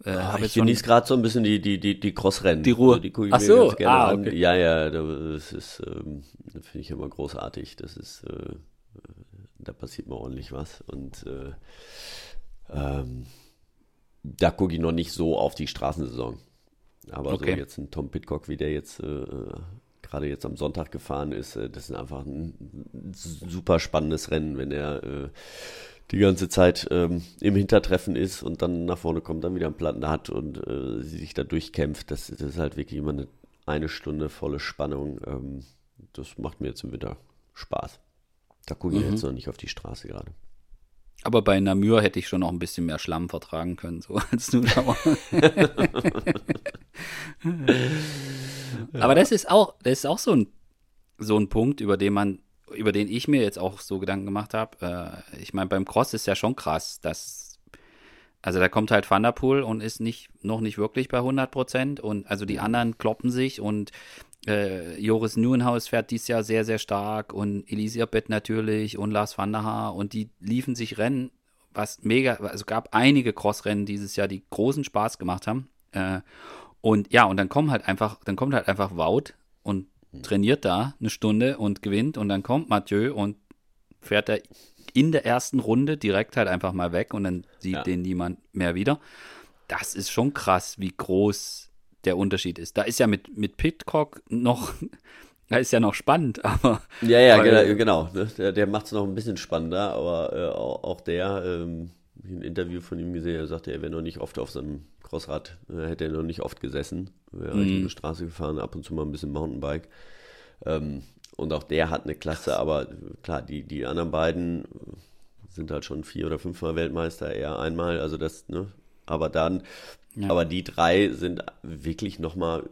äh, äh, oh, ich genieße gerade so ein bisschen die, die, die, die Crossrennen. Die Ruhe. Also die Ach so, ah, okay. Ja, ja, das ist, ähm, finde ich immer großartig. Das ist, äh, da passiert mal ordentlich was. Und äh, ähm, da gucke ich noch nicht so auf die Straßensaison. Aber okay. so jetzt ein Tom Pitcock, wie der jetzt äh, gerade jetzt am Sonntag gefahren ist, äh, das ist einfach ein super spannendes Rennen, wenn er äh, die ganze Zeit ähm, im Hintertreffen ist und dann nach vorne kommt, dann wieder einen Platten hat und äh, sie sich da durchkämpft. Das, das, ist halt wirklich immer eine, eine Stunde volle Spannung. Ähm, das macht mir jetzt im Winter Spaß. Da gucke ich mhm. jetzt noch nicht auf die Straße gerade. Aber bei Namur hätte ich schon noch ein bisschen mehr Schlamm vertragen können, so als du da Aber das ist auch, das ist auch so ein, so ein Punkt, über den man über den ich mir jetzt auch so Gedanken gemacht habe. Äh, ich meine, beim Cross ist ja schon krass, dass also da kommt halt Van der Poel und ist nicht noch nicht wirklich bei 100 Prozent und also die anderen kloppen sich und äh, Joris Neuenhaus fährt dies Jahr sehr, sehr stark und Elisabeth natürlich und Lars van der Haar und die liefen sich Rennen, was mega, also gab einige Crossrennen dieses Jahr, die großen Spaß gemacht haben. Äh, und ja, und dann kommen halt einfach, dann kommt halt einfach Wout und trainiert da eine Stunde und gewinnt und dann kommt Mathieu und fährt er in der ersten Runde direkt halt einfach mal weg und dann sieht ja. den niemand mehr wieder. Das ist schon krass, wie groß der Unterschied ist. Da ist ja mit, mit Pitcock noch, da ist ja noch spannend, aber. Ja, ja, weil, genau. genau. Der, der macht es noch ein bisschen spannender, aber äh, auch, der, ähm, ein Interview von ihm gesehen, er sagte, er wäre noch nicht oft auf seinem Crossrad, äh, hätte er noch nicht oft gesessen, wäre mhm. die Straße gefahren, ab und zu mal ein bisschen Mountainbike. Ähm, und auch der hat eine Klasse, aber klar, die, die anderen beiden sind halt schon vier oder fünfmal Weltmeister, eher einmal, also das, ne? Aber dann, ja. aber die drei sind wirklich nochmal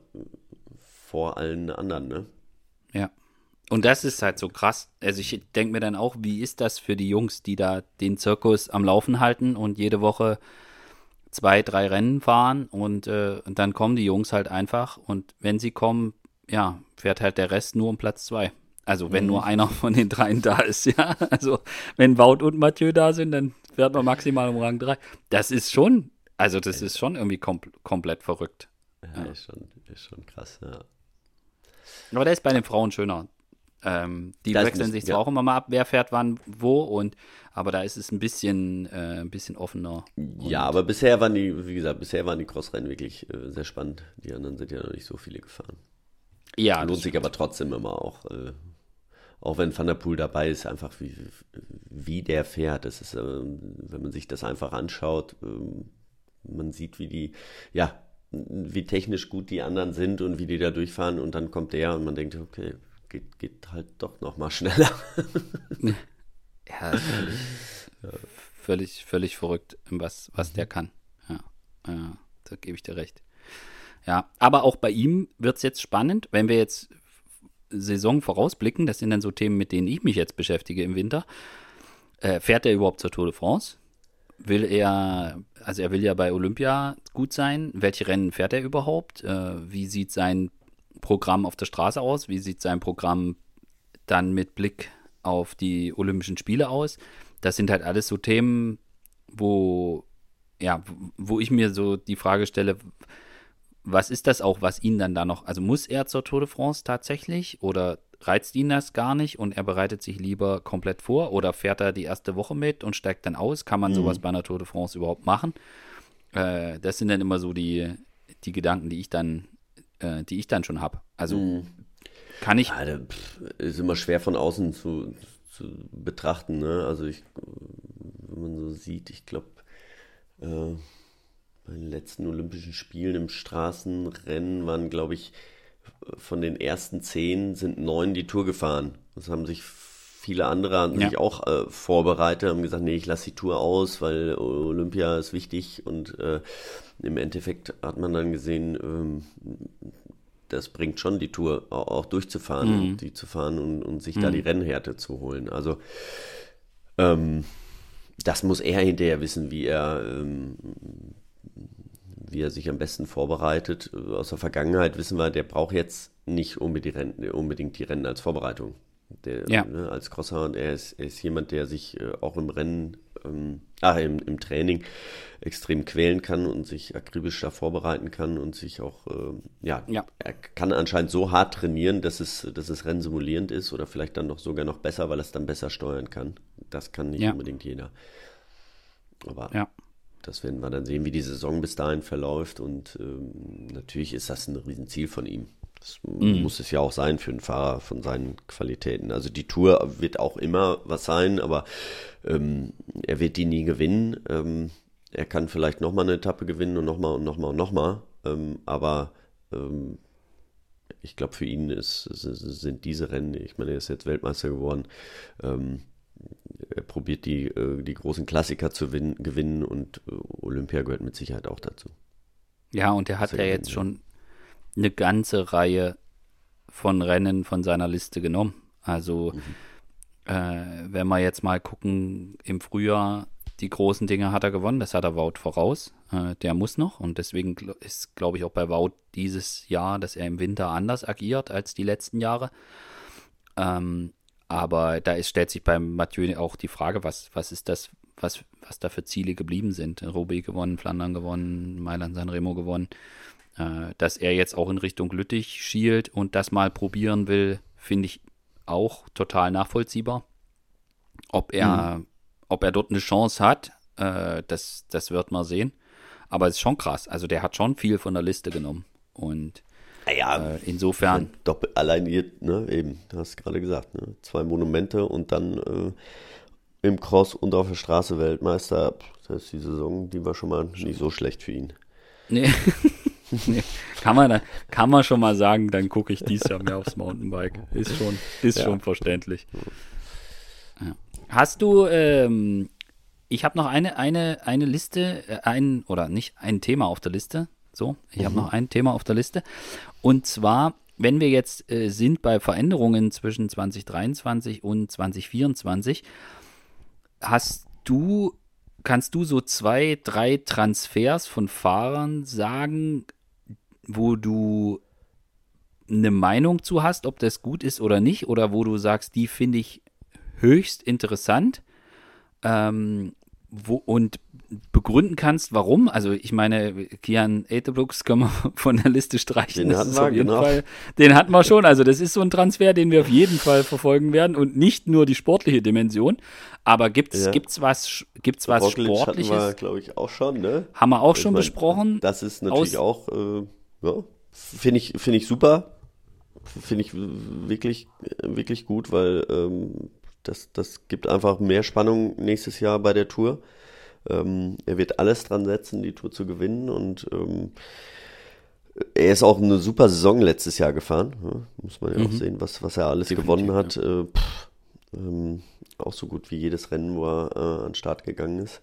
vor allen anderen, ne? Ja. Und das ist halt so krass. Also ich denke mir dann auch, wie ist das für die Jungs, die da den Zirkus am Laufen halten und jede Woche zwei, drei Rennen fahren und, äh, und dann kommen die Jungs halt einfach und wenn sie kommen, ja, fährt halt der Rest nur um Platz zwei. Also wenn mhm. nur einer von den dreien da ist, ja. Also wenn Wout und Mathieu da sind, dann fährt man maximal um Rang drei. Das ist schon, also das ist schon irgendwie kom komplett verrückt. Ja, ja, Ist, schon, ist schon krass, ja. Aber der ist bei den Frauen schöner. Ähm, die das wechseln sich zwar ja. auch immer mal ab, wer fährt wann wo und aber da ist es ein bisschen, äh, ein bisschen offener. Ja, aber bisher waren die, wie gesagt, bisher waren die Crossrennen wirklich äh, sehr spannend. Die anderen sind ja noch nicht so viele gefahren. Ja. Lohnt sich aber trotzdem immer auch, äh, auch wenn Van der Poel dabei ist, einfach wie, wie der fährt. Das ist, äh, wenn man sich das einfach anschaut, ähm, man sieht, wie die, ja, wie technisch gut die anderen sind und wie die da durchfahren und dann kommt der und man denkt, okay, geht, geht halt doch noch mal schneller. ja, völlig, völlig, völlig verrückt, was, was der kann. Ja, ja, da gebe ich dir recht. Ja, aber auch bei ihm wird es jetzt spannend, wenn wir jetzt Saison vorausblicken, das sind dann so Themen, mit denen ich mich jetzt beschäftige im Winter. Äh, fährt er überhaupt zur Tour de France? Will er, also er will ja bei Olympia gut sein. Welche Rennen fährt er überhaupt? Äh, wie sieht sein Programm auf der Straße aus? Wie sieht sein Programm dann mit Blick auf die Olympischen Spiele aus? Das sind halt alles so Themen, wo, ja, wo ich mir so die Frage stelle, was ist das auch, was ihn dann da noch, also muss er zur Tour de France tatsächlich oder reizt ihn das gar nicht und er bereitet sich lieber komplett vor oder fährt er die erste Woche mit und steigt dann aus? Kann man mhm. sowas bei einer Tour de France überhaupt machen? Äh, das sind dann immer so die, die Gedanken, die ich dann äh, die ich dann schon habe. Also mhm. kann ich. Ja, ist immer schwer von außen zu, zu betrachten. Ne? Also ich, wenn man so sieht, ich glaube, äh, bei den letzten Olympischen Spielen im Straßenrennen waren, glaube ich, von den ersten zehn sind neun die Tour gefahren. Das haben sich viele andere haben ja. sich auch äh, vorbereitet, haben gesagt, nee, ich lasse die Tour aus, weil Olympia ist wichtig und äh, im Endeffekt hat man dann gesehen, ähm, das bringt schon die Tour auch, durchzufahren, mhm. die zu fahren und, und sich mhm. da die Rennhärte zu holen. Also ähm, das muss er hinterher wissen, wie er, ähm, wie er sich am besten vorbereitet. Aus der Vergangenheit wissen wir, der braucht jetzt nicht unbedingt die Rennen, unbedingt die Rennen als Vorbereitung. Der, ja. ne, als Crosser und er ist, er ist jemand, der sich äh, auch im Rennen, ähm, ach, im, im, Training extrem quälen kann und sich akribisch da vorbereiten kann und sich auch, äh, ja, ja, er kann anscheinend so hart trainieren, dass es, dass es rennsimulierend ist oder vielleicht dann noch sogar noch besser, weil er es dann besser steuern kann. Das kann nicht ja. unbedingt jeder. Aber ja. das werden wir dann sehen, wie die Saison bis dahin verläuft und ähm, natürlich ist das ein Riesenziel von ihm. Das mhm. muss es ja auch sein für einen Fahrer von seinen Qualitäten. Also die Tour wird auch immer was sein, aber ähm, er wird die nie gewinnen. Ähm, er kann vielleicht nochmal eine Etappe gewinnen und nochmal und nochmal und nochmal. Ähm, aber ähm, ich glaube, für ihn ist, sind diese Rennen, ich meine, er ist jetzt Weltmeister geworden, ähm, er probiert die, äh, die großen Klassiker zu gewinnen und äh, Olympia gehört mit Sicherheit auch dazu. Ja, und er hat ja jetzt schon eine ganze Reihe von Rennen von seiner Liste genommen. Also, mhm. äh, wenn wir jetzt mal gucken, im Frühjahr die großen Dinge hat er gewonnen, das hat er Wout voraus. Äh, der muss noch und deswegen ist, glaube ich, auch bei Wout dieses Jahr, dass er im Winter anders agiert als die letzten Jahre. Ähm, aber da ist, stellt sich beim Mathieu auch die Frage, was, was ist das, was, was da für Ziele geblieben sind. Roubaix gewonnen, Flandern gewonnen, Mailand Sanremo gewonnen. Äh, dass er jetzt auch in Richtung Lüttich schielt und das mal probieren will, finde ich auch total nachvollziehbar. Ob er, mhm. ob er dort eine Chance hat, äh, das, das wird man sehen. Aber es ist schon krass. Also der hat schon viel von der Liste genommen. Und ja, äh, insofern. Doppelt allein hier, ne, eben, du hast gerade gesagt, ne, zwei Monumente und dann äh, im Cross und auf der Straße Weltmeister. Das ist die Saison, die war schon mal nicht so schlecht für ihn. Nee. nee. Kann, man, kann man schon mal sagen, dann gucke ich dies Jahr mehr aufs Mountainbike. Ist schon, ist ja. schon verständlich. Ja. Hast du, ähm, ich habe noch eine, eine, eine Liste, äh, ein, oder nicht ein Thema auf der Liste. So, ich mhm. habe noch ein Thema auf der Liste. Und zwar, wenn wir jetzt äh, sind bei Veränderungen zwischen 2023 und 2024, hast du kannst du so zwei, drei Transfers von Fahrern sagen, wo du eine Meinung zu hast, ob das gut ist oder nicht, oder wo du sagst, die finde ich höchst interessant ähm, wo, und begründen kannst, warum. Also ich meine, Kian Etebrooks können wir von der Liste streichen. Den hatten wir, genau. Fall, den hatten wir schon. Also das ist so ein Transfer, den wir auf jeden Fall verfolgen werden und nicht nur die sportliche Dimension. Aber gibt's ja. gibt's was gibt's was Roglic Sportliches? Hatten wir, glaube ich, auch schon. Ne? Haben wir auch ich schon mein, besprochen. Das ist natürlich auch, äh, ja, finde ich finde ich super, finde ich wirklich wirklich gut, weil ähm, das das gibt einfach mehr Spannung nächstes Jahr bei der Tour. Ähm, er wird alles dran setzen, die Tour zu gewinnen und ähm, er ist auch eine super Saison letztes Jahr gefahren. Ja, muss man ja mhm. auch sehen, was, was er alles Definitiv, gewonnen hat. Ja. Äh, pff, ähm, auch so gut wie jedes Rennen, wo er äh, an den Start gegangen ist.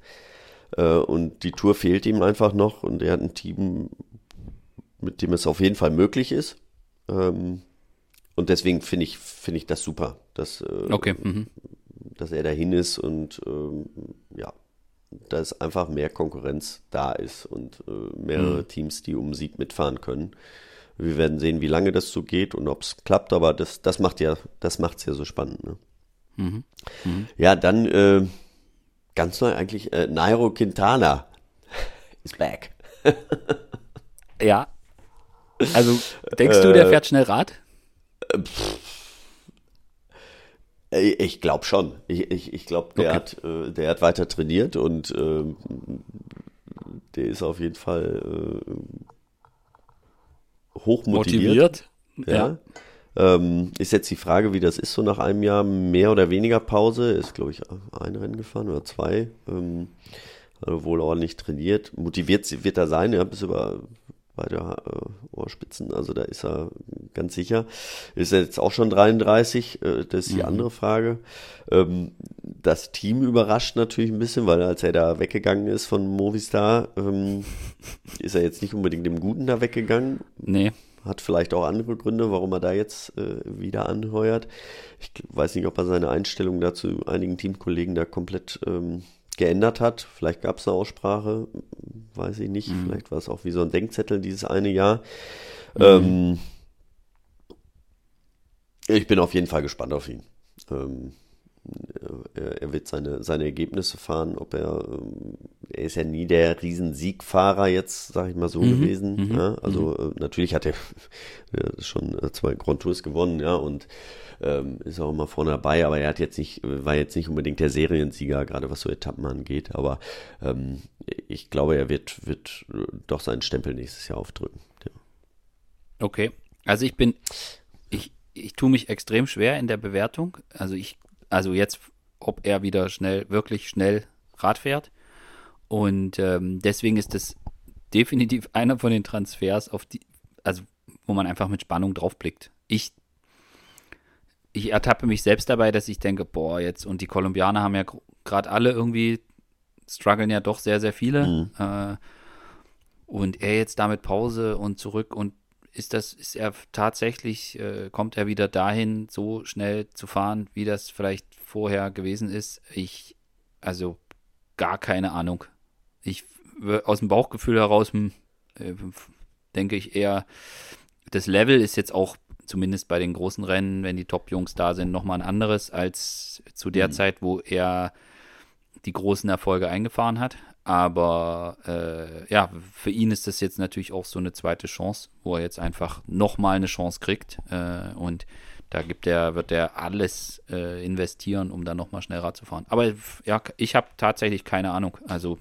Äh, und die Tour fehlt ihm einfach noch und er hat ein Team, mit dem es auf jeden Fall möglich ist. Ähm, und deswegen finde ich, finde ich das super, dass, äh, okay. mhm. dass er dahin ist und ähm, ja, dass einfach mehr Konkurrenz da ist und äh, mehrere mhm. Teams, die um Sieg mitfahren können. Wir werden sehen, wie lange das so geht und ob es klappt, aber das, das macht ja, das macht es ja so spannend. Ne? Mhm. Mhm. Ja, dann äh, ganz neu eigentlich äh, Nairo Quintana is back. ja. Also denkst du, der äh, fährt schnell Rad? Äh, ich glaube schon. Ich, ich, ich glaube, der, okay. hat, äh, der hat weiter trainiert und äh, der ist auf jeden Fall äh, hoch motiviert. Ja. ja. Ähm, ist jetzt die Frage, wie das ist, so nach einem Jahr mehr oder weniger Pause. Ist, glaube ich, ein Rennen gefahren oder zwei. Ähm, also wohl ordentlich trainiert. Motiviert wird er sein, ja, bis über beide äh, Ohrspitzen, also da ist er ganz sicher. Ist er jetzt auch schon 33, äh, das ist die mhm. andere Frage. Ähm, das Team überrascht natürlich ein bisschen, weil als er da weggegangen ist von Movistar, ähm, ist er jetzt nicht unbedingt im Guten da weggegangen. Nee. Hat vielleicht auch andere Gründe, warum er da jetzt äh, wieder anheuert. Ich weiß nicht, ob er seine Einstellung dazu einigen Teamkollegen da komplett ähm, geändert hat. Vielleicht gab es eine Aussprache, weiß ich nicht. Mhm. Vielleicht war es auch wie so ein Denkzettel dieses eine Jahr. Mhm. Ähm, ich bin auf jeden Fall gespannt auf ihn. Ähm, er, er, wird seine, seine Ergebnisse fahren, ob er, ähm, er ist ja nie der Riesensiegfahrer jetzt, sag ich mal so mhm, gewesen. Mhm, ja? Also mhm. Äh, natürlich hat er schon äh, zwei Grand Tours gewonnen, ja, und ähm, ist auch immer vorne dabei, aber er hat jetzt nicht, war jetzt nicht unbedingt der Seriensieger, gerade was so Etappen angeht, aber ähm, ich glaube, er wird, wird doch seinen Stempel nächstes Jahr aufdrücken. Ja. Okay, also ich bin, ich, ich tue mich extrem schwer in der Bewertung. Also ich also jetzt, ob er wieder schnell, wirklich schnell Rad fährt. Und ähm, deswegen ist das definitiv einer von den Transfers, auf die, also wo man einfach mit Spannung draufblickt. Ich, ich ertappe mich selbst dabei, dass ich denke, boah, jetzt, und die Kolumbianer haben ja gerade alle irgendwie, strugglen ja doch sehr, sehr viele. Mhm. Äh, und er jetzt damit Pause und zurück und ist das, ist er tatsächlich, äh, kommt er wieder dahin, so schnell zu fahren, wie das vielleicht vorher gewesen ist? Ich, also gar keine Ahnung. Ich aus dem Bauchgefühl heraus hm, äh, denke ich eher, das Level ist jetzt auch zumindest bei den großen Rennen, wenn die Top-Jungs da sind, nochmal ein anderes als zu der mhm. Zeit, wo er die großen Erfolge eingefahren hat. Aber äh, ja, für ihn ist das jetzt natürlich auch so eine zweite Chance, wo er jetzt einfach nochmal eine Chance kriegt. Äh, und da gibt er, wird er alles äh, investieren, um dann nochmal schnell Rad zu fahren. Aber ja, ich habe tatsächlich keine Ahnung. Also,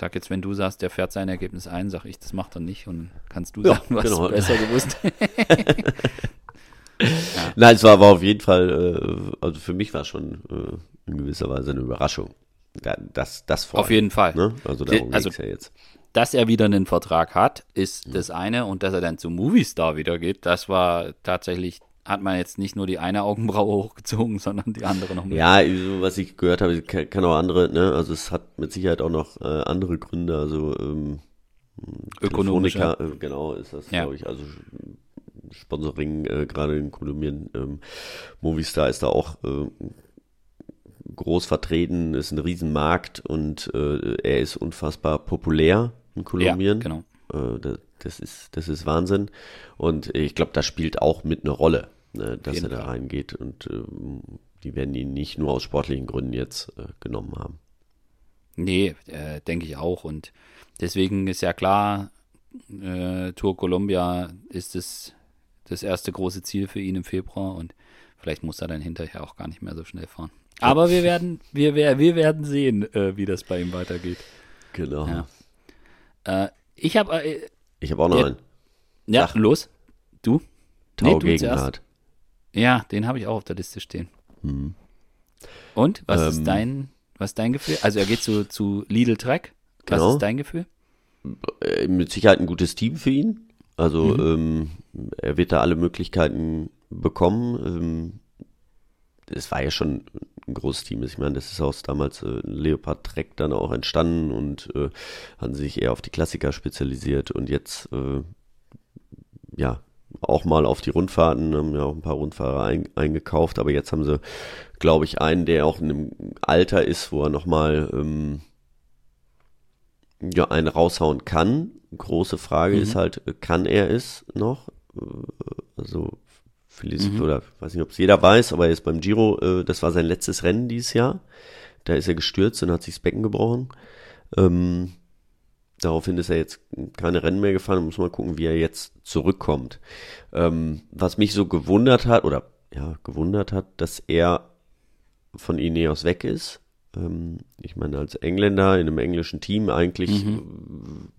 sag jetzt, wenn du sagst, der fährt sein Ergebnis ein, sag ich, das macht er nicht. Und kannst du ja, sagen, was genau. du besser gewusst. ja. Nein, es war, war auf jeden Fall, äh, also für mich war es schon äh, in gewisser Weise eine Überraschung. Das, das vor Auf jeden Fall. Ne? Also darum also, ja jetzt. Dass er wieder einen Vertrag hat, ist mhm. das eine. Und dass er dann zum Movistar wieder geht, das war tatsächlich hat man jetzt nicht nur die eine Augenbraue hochgezogen, sondern die andere noch mehr. Ja, so was ich gehört habe, kann auch andere, ne, also es hat mit Sicherheit auch noch äh, andere Gründe, also ähm, Ökonomischer. Äh, genau, ist das, ja. glaube ich, also Sponsoring äh, gerade in Kolumbien. Ähm, Movistar ist da auch äh, groß vertreten, ist ein Riesenmarkt und äh, er ist unfassbar populär in Kolumbien. Ja, genau. Äh, das, das, ist, das ist Wahnsinn. Und ich glaube, das spielt auch mit eine Rolle, ne, dass er da reingeht. Und äh, die werden ihn nicht nur aus sportlichen Gründen jetzt äh, genommen haben. Nee, äh, denke ich auch. Und deswegen ist ja klar, äh, Tour Columbia ist das, das erste große Ziel für ihn im Februar und vielleicht muss er dann hinterher auch gar nicht mehr so schnell fahren. Aber wir werden, wir, wir werden sehen, äh, wie das bei ihm weitergeht. Genau. Ja. Äh, ich habe. Äh, ich habe auch noch ja, einen. Ja, Ach. los. Du? Tau nee, Gegenwart. Ja, den habe ich auch auf der Liste stehen. Hm. Und was ähm, ist dein, was ist dein Gefühl? Also er geht zu, zu Lidl Track. Was genau. ist dein Gefühl? Äh, mit Sicherheit ein gutes Team für ihn. Also mhm. ähm, er wird da alle Möglichkeiten bekommen. Ähm, es war ja schon ein großes Team. Ich meine, das ist aus damals äh, Leopard Trek dann auch entstanden und äh, haben sich eher auf die Klassiker spezialisiert und jetzt äh, ja auch mal auf die Rundfahrten, haben ja auch ein paar Rundfahrer ein, eingekauft, aber jetzt haben sie, glaube ich, einen, der auch in einem Alter ist, wo er nochmal ähm, ja, einen raushauen kann. Große Frage mhm. ist halt, kann er es noch? Äh, also Feliz, mhm. oder weiß nicht, ob es jeder weiß, aber er ist beim Giro, äh, das war sein letztes Rennen dieses Jahr. Da ist er gestürzt und hat sich das Becken gebrochen. Ähm, daraufhin ist er jetzt keine Rennen mehr gefahren. Muss mal gucken, wie er jetzt zurückkommt. Ähm, was mich so gewundert hat, oder ja, gewundert hat, dass er von Ineos weg ist. Ähm, ich meine, als Engländer in einem englischen Team eigentlich mhm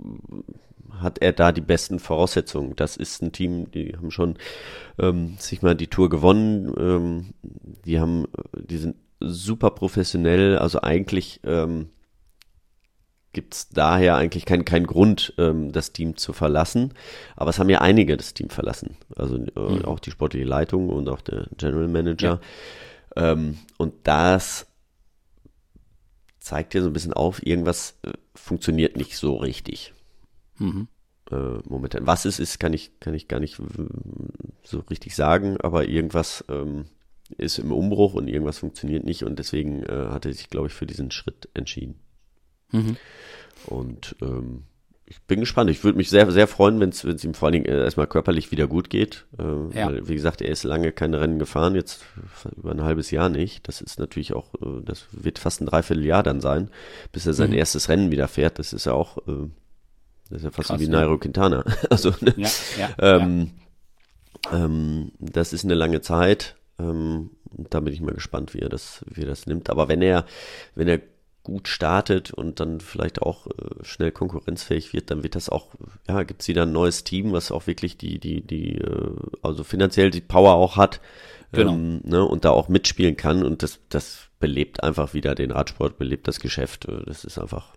hat er da die besten Voraussetzungen. Das ist ein Team, die haben schon ähm, sich mal die Tour gewonnen. Ähm, die haben, die sind super professionell. Also eigentlich ähm, gibt es daher eigentlich keinen kein Grund, ähm, das Team zu verlassen. Aber es haben ja einige das Team verlassen. Also äh, mhm. auch die sportliche Leitung und auch der General Manager. Ja. Ähm, und das zeigt ja so ein bisschen auf, irgendwas äh, funktioniert nicht so richtig. Mhm. Äh, momentan. Was es ist, kann ich, kann ich gar nicht so richtig sagen, aber irgendwas ähm, ist im Umbruch und irgendwas funktioniert nicht und deswegen äh, hat er sich, glaube ich, für diesen Schritt entschieden. Mhm. Und ähm, ich bin gespannt. Ich würde mich sehr, sehr freuen, wenn es ihm vor allen Dingen äh, erstmal körperlich wieder gut geht. Äh, ja. weil, wie gesagt, er ist lange keine Rennen gefahren, jetzt über ein halbes Jahr nicht. Das ist natürlich auch, äh, das wird fast ein Dreivierteljahr dann sein, bis er sein mhm. erstes Rennen wieder fährt. Das ist ja auch, äh, das ist ja fast Krass, wie Nairo Quintana. also, ne? ja, ja, ähm, ja. Ähm, das ist eine lange Zeit. Ähm, da bin ich mal gespannt, wie er das, wie er das nimmt. Aber wenn er, wenn er gut startet und dann vielleicht auch äh, schnell konkurrenzfähig wird, dann wird das auch, ja, gibt es wieder ein neues Team, was auch wirklich die, die, die, äh, also finanziell die Power auch hat. Genau. Ähm, ne, und da auch mitspielen kann und das, das belebt einfach wieder den Radsport, belebt das Geschäft. Äh, das ist einfach,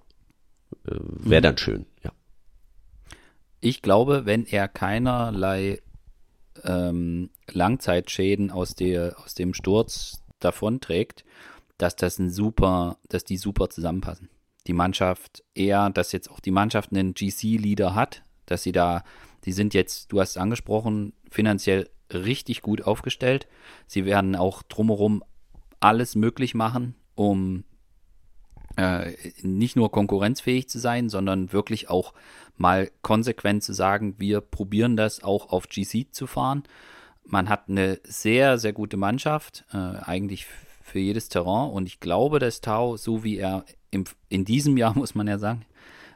äh, wäre mhm. dann schön. Ich glaube, wenn er keinerlei ähm, Langzeitschäden aus, der, aus dem Sturz davonträgt, dass das ein super, dass die super zusammenpassen. Die Mannschaft eher, dass jetzt auch die Mannschaft einen GC-Leader hat, dass sie da, die sind jetzt, du hast es angesprochen, finanziell richtig gut aufgestellt. Sie werden auch drumherum alles möglich machen, um äh, nicht nur konkurrenzfähig zu sein, sondern wirklich auch mal konsequent zu sagen, wir probieren das auch auf GC zu fahren. Man hat eine sehr, sehr gute Mannschaft, äh, eigentlich für jedes Terrain. Und ich glaube, dass Tau, so wie er im, in diesem Jahr, muss man ja sagen,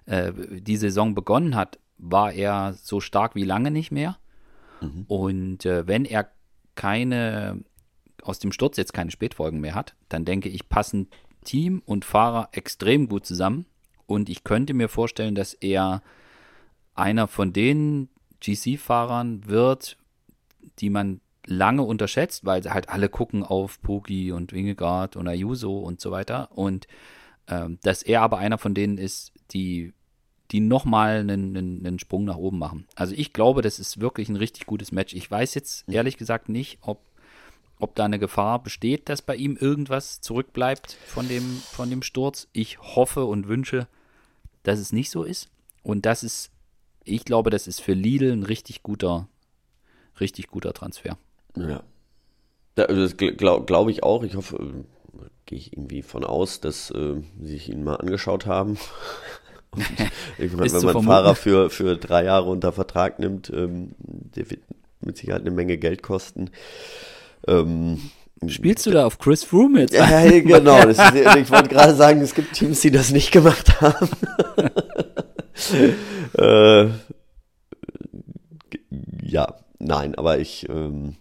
äh, die Saison begonnen hat, war er so stark wie lange nicht mehr. Mhm. Und äh, wenn er keine, aus dem Sturz jetzt keine Spätfolgen mehr hat, dann denke ich, passen Team und Fahrer extrem gut zusammen. Und ich könnte mir vorstellen, dass er einer von den GC-Fahrern wird, die man lange unterschätzt, weil sie halt alle gucken auf Pogi und Wingegaard und Ayuso und so weiter. Und ähm, dass er aber einer von denen ist, die, die nochmal einen, einen, einen Sprung nach oben machen. Also ich glaube, das ist wirklich ein richtig gutes Match. Ich weiß jetzt ehrlich gesagt nicht, ob, ob da eine Gefahr besteht, dass bei ihm irgendwas zurückbleibt von dem, von dem Sturz. Ich hoffe und wünsche, dass es nicht so ist. Und das ist, ich glaube, das ist für Lidl ein richtig guter, richtig guter Transfer. Ja. Also das glaube glaub ich auch. Ich hoffe, äh, gehe ich irgendwie von aus, dass äh, sie sich ihn mal angeschaut haben. ich meine, wenn man einen Fahrer für, für drei Jahre unter Vertrag nimmt, ähm, der wird mit Sicherheit eine Menge Geld kosten. Ähm, Spielst du da auf Chris Froome jetzt? Ja, genau. Ist, ich wollte gerade sagen, es gibt Teams, die das nicht gemacht haben. äh, ja, nein, aber ich, ähm,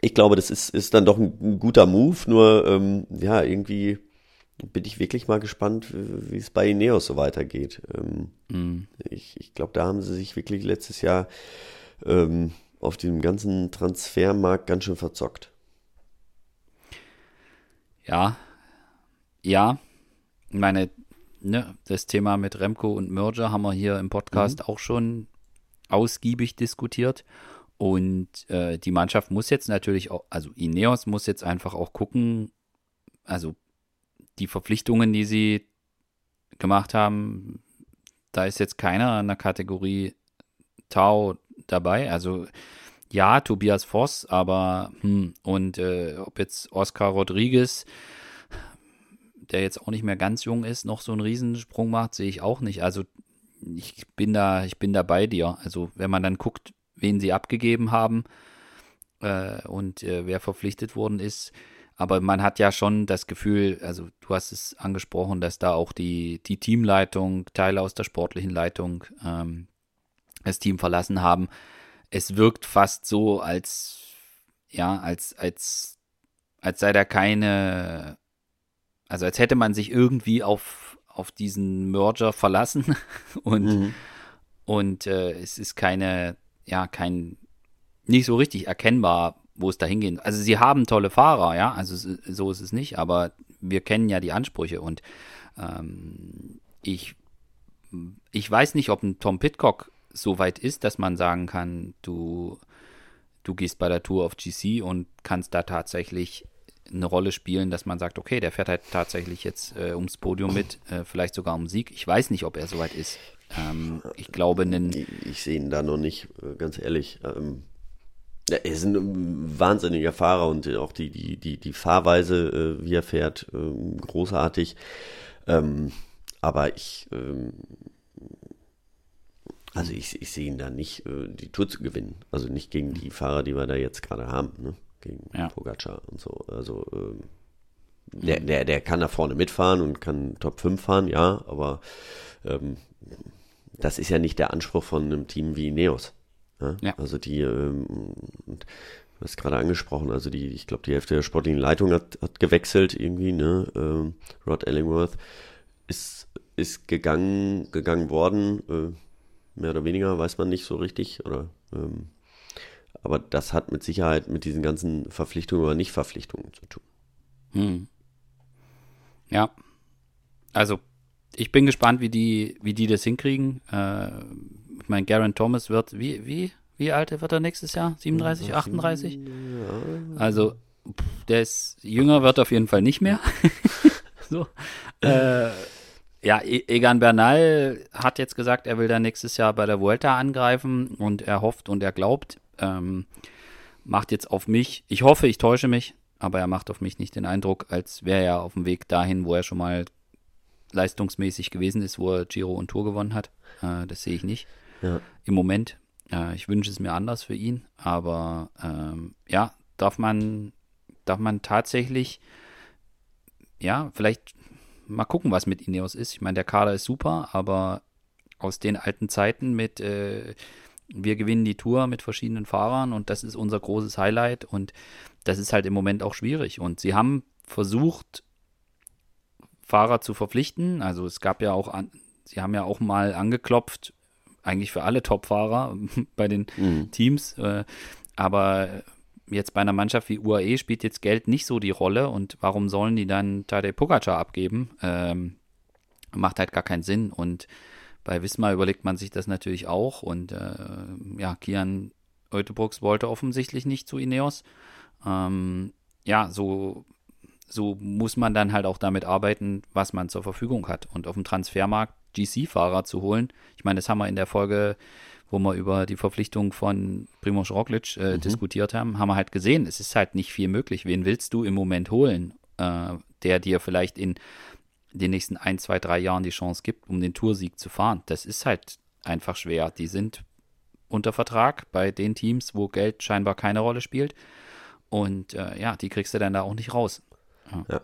ich glaube, das ist, ist dann doch ein, ein guter Move, nur ähm, ja, irgendwie bin ich wirklich mal gespannt, wie es bei Ineos so weitergeht. Ähm, mm. Ich, ich glaube, da haben sie sich wirklich letztes Jahr ähm, auf dem ganzen Transfermarkt ganz schön verzockt. Ja, ja. Ich meine, ne, das Thema mit Remco und Merger haben wir hier im Podcast mhm. auch schon ausgiebig diskutiert. Und äh, die Mannschaft muss jetzt natürlich auch, also Ineos muss jetzt einfach auch gucken, also die Verpflichtungen, die sie gemacht haben, da ist jetzt keiner in der Kategorie Tau dabei. Also ja, Tobias Voss, aber hm, und äh, ob jetzt Oscar Rodriguez, der jetzt auch nicht mehr ganz jung ist, noch so einen Riesensprung macht, sehe ich auch nicht. Also ich bin da, ich bin da bei dir. Also wenn man dann guckt, wen sie abgegeben haben äh, und äh, wer verpflichtet worden ist. Aber man hat ja schon das Gefühl, also du hast es angesprochen, dass da auch die, die Teamleitung, Teile aus der sportlichen Leitung ähm, das Team verlassen haben. Es wirkt fast so, als ja, als, als, als sei da keine, also als hätte man sich irgendwie auf, auf diesen Merger verlassen und, mhm. und äh, es ist keine ja kein, nicht so richtig erkennbar, wo es dahin geht. Also sie haben tolle Fahrer, ja, also so ist es nicht, aber wir kennen ja die Ansprüche und ähm, ich, ich weiß nicht, ob ein Tom Pitcock so weit ist, dass man sagen kann, du, du gehst bei der Tour auf GC und kannst da tatsächlich eine Rolle spielen, dass man sagt, okay, der fährt halt tatsächlich jetzt äh, ums Podium mit, äh, vielleicht sogar um Sieg. Ich weiß nicht, ob er so weit ist. Ähm, ich glaube, einen ich, ich sehe ihn da noch nicht, äh, ganz ehrlich. Ähm, er ist ein wahnsinniger Fahrer und auch die, die, die, die Fahrweise, äh, wie er fährt, äh, großartig. Ähm, aber ich, ähm, also ich, ich sehe ihn da nicht, äh, die Tour zu gewinnen. Also nicht gegen die Fahrer, die wir da jetzt gerade haben, ne? gegen ja. Pogacar und so. Also ähm, der, der, der kann da vorne mitfahren und kann Top 5 fahren, ja, aber ähm, das ist ja nicht der Anspruch von einem Team wie Neos. Ja? ja. Also die, ähm, du hast gerade angesprochen, also die, ich glaube, die Hälfte der sportlichen Leitung hat, hat gewechselt irgendwie, ne? Ähm, Rod Ellingworth ist, ist gegangen, gegangen worden, äh, mehr oder weniger, weiß man nicht so richtig, oder ähm, aber das hat mit Sicherheit mit diesen ganzen Verpflichtungen oder Nichtverpflichtungen zu tun. Hm. Ja. Also, ich bin gespannt, wie die, wie die das hinkriegen. Äh, ich meine, Garen Thomas wird, wie, wie, wie alt wird er nächstes Jahr? 37, 38? Ja. Also, der ist jünger, wird auf jeden Fall nicht mehr. so. Äh, ja, e-, Egan Bernal hat jetzt gesagt, er will da nächstes Jahr bei der Vuelta angreifen und er hofft und er glaubt, ähm, macht jetzt auf mich, ich hoffe, ich täusche mich, aber er macht auf mich nicht den Eindruck, als wäre er auf dem Weg dahin, wo er schon mal leistungsmäßig gewesen ist, wo er Giro und Tour gewonnen hat. Äh, das sehe ich nicht ja. im Moment. Äh, ich wünsche es mir anders für ihn, aber ähm, ja, darf man, darf man tatsächlich, ja, vielleicht mal gucken, was mit Ineos ist. Ich meine, der Kader ist super, aber aus den alten Zeiten mit äh, wir gewinnen die Tour mit verschiedenen Fahrern und das ist unser großes Highlight und das ist halt im Moment auch schwierig. Und sie haben versucht, Fahrer zu verpflichten. Also es gab ja auch, an, sie haben ja auch mal angeklopft, eigentlich für alle Top-Fahrer bei den mhm. Teams. Äh, aber jetzt bei einer Mannschaft wie UAE spielt jetzt Geld nicht so die Rolle und warum sollen die dann Tadej Pogacar abgeben? Ähm, macht halt gar keinen Sinn und bei Wismar überlegt man sich das natürlich auch und äh, ja, Kian Eutebrooks wollte offensichtlich nicht zu Ineos. Ähm, ja, so, so muss man dann halt auch damit arbeiten, was man zur Verfügung hat. Und auf dem Transfermarkt GC-Fahrer zu holen, ich meine, das haben wir in der Folge, wo wir über die Verpflichtung von Primoz Roglic äh, mhm. diskutiert haben, haben wir halt gesehen, es ist halt nicht viel möglich. Wen willst du im Moment holen, äh, der dir vielleicht in den nächsten ein, zwei, drei Jahren die Chance gibt, um den Toursieg zu fahren. Das ist halt einfach schwer. Die sind unter Vertrag bei den Teams, wo Geld scheinbar keine Rolle spielt. Und äh, ja, die kriegst du dann da auch nicht raus. Ja. ja.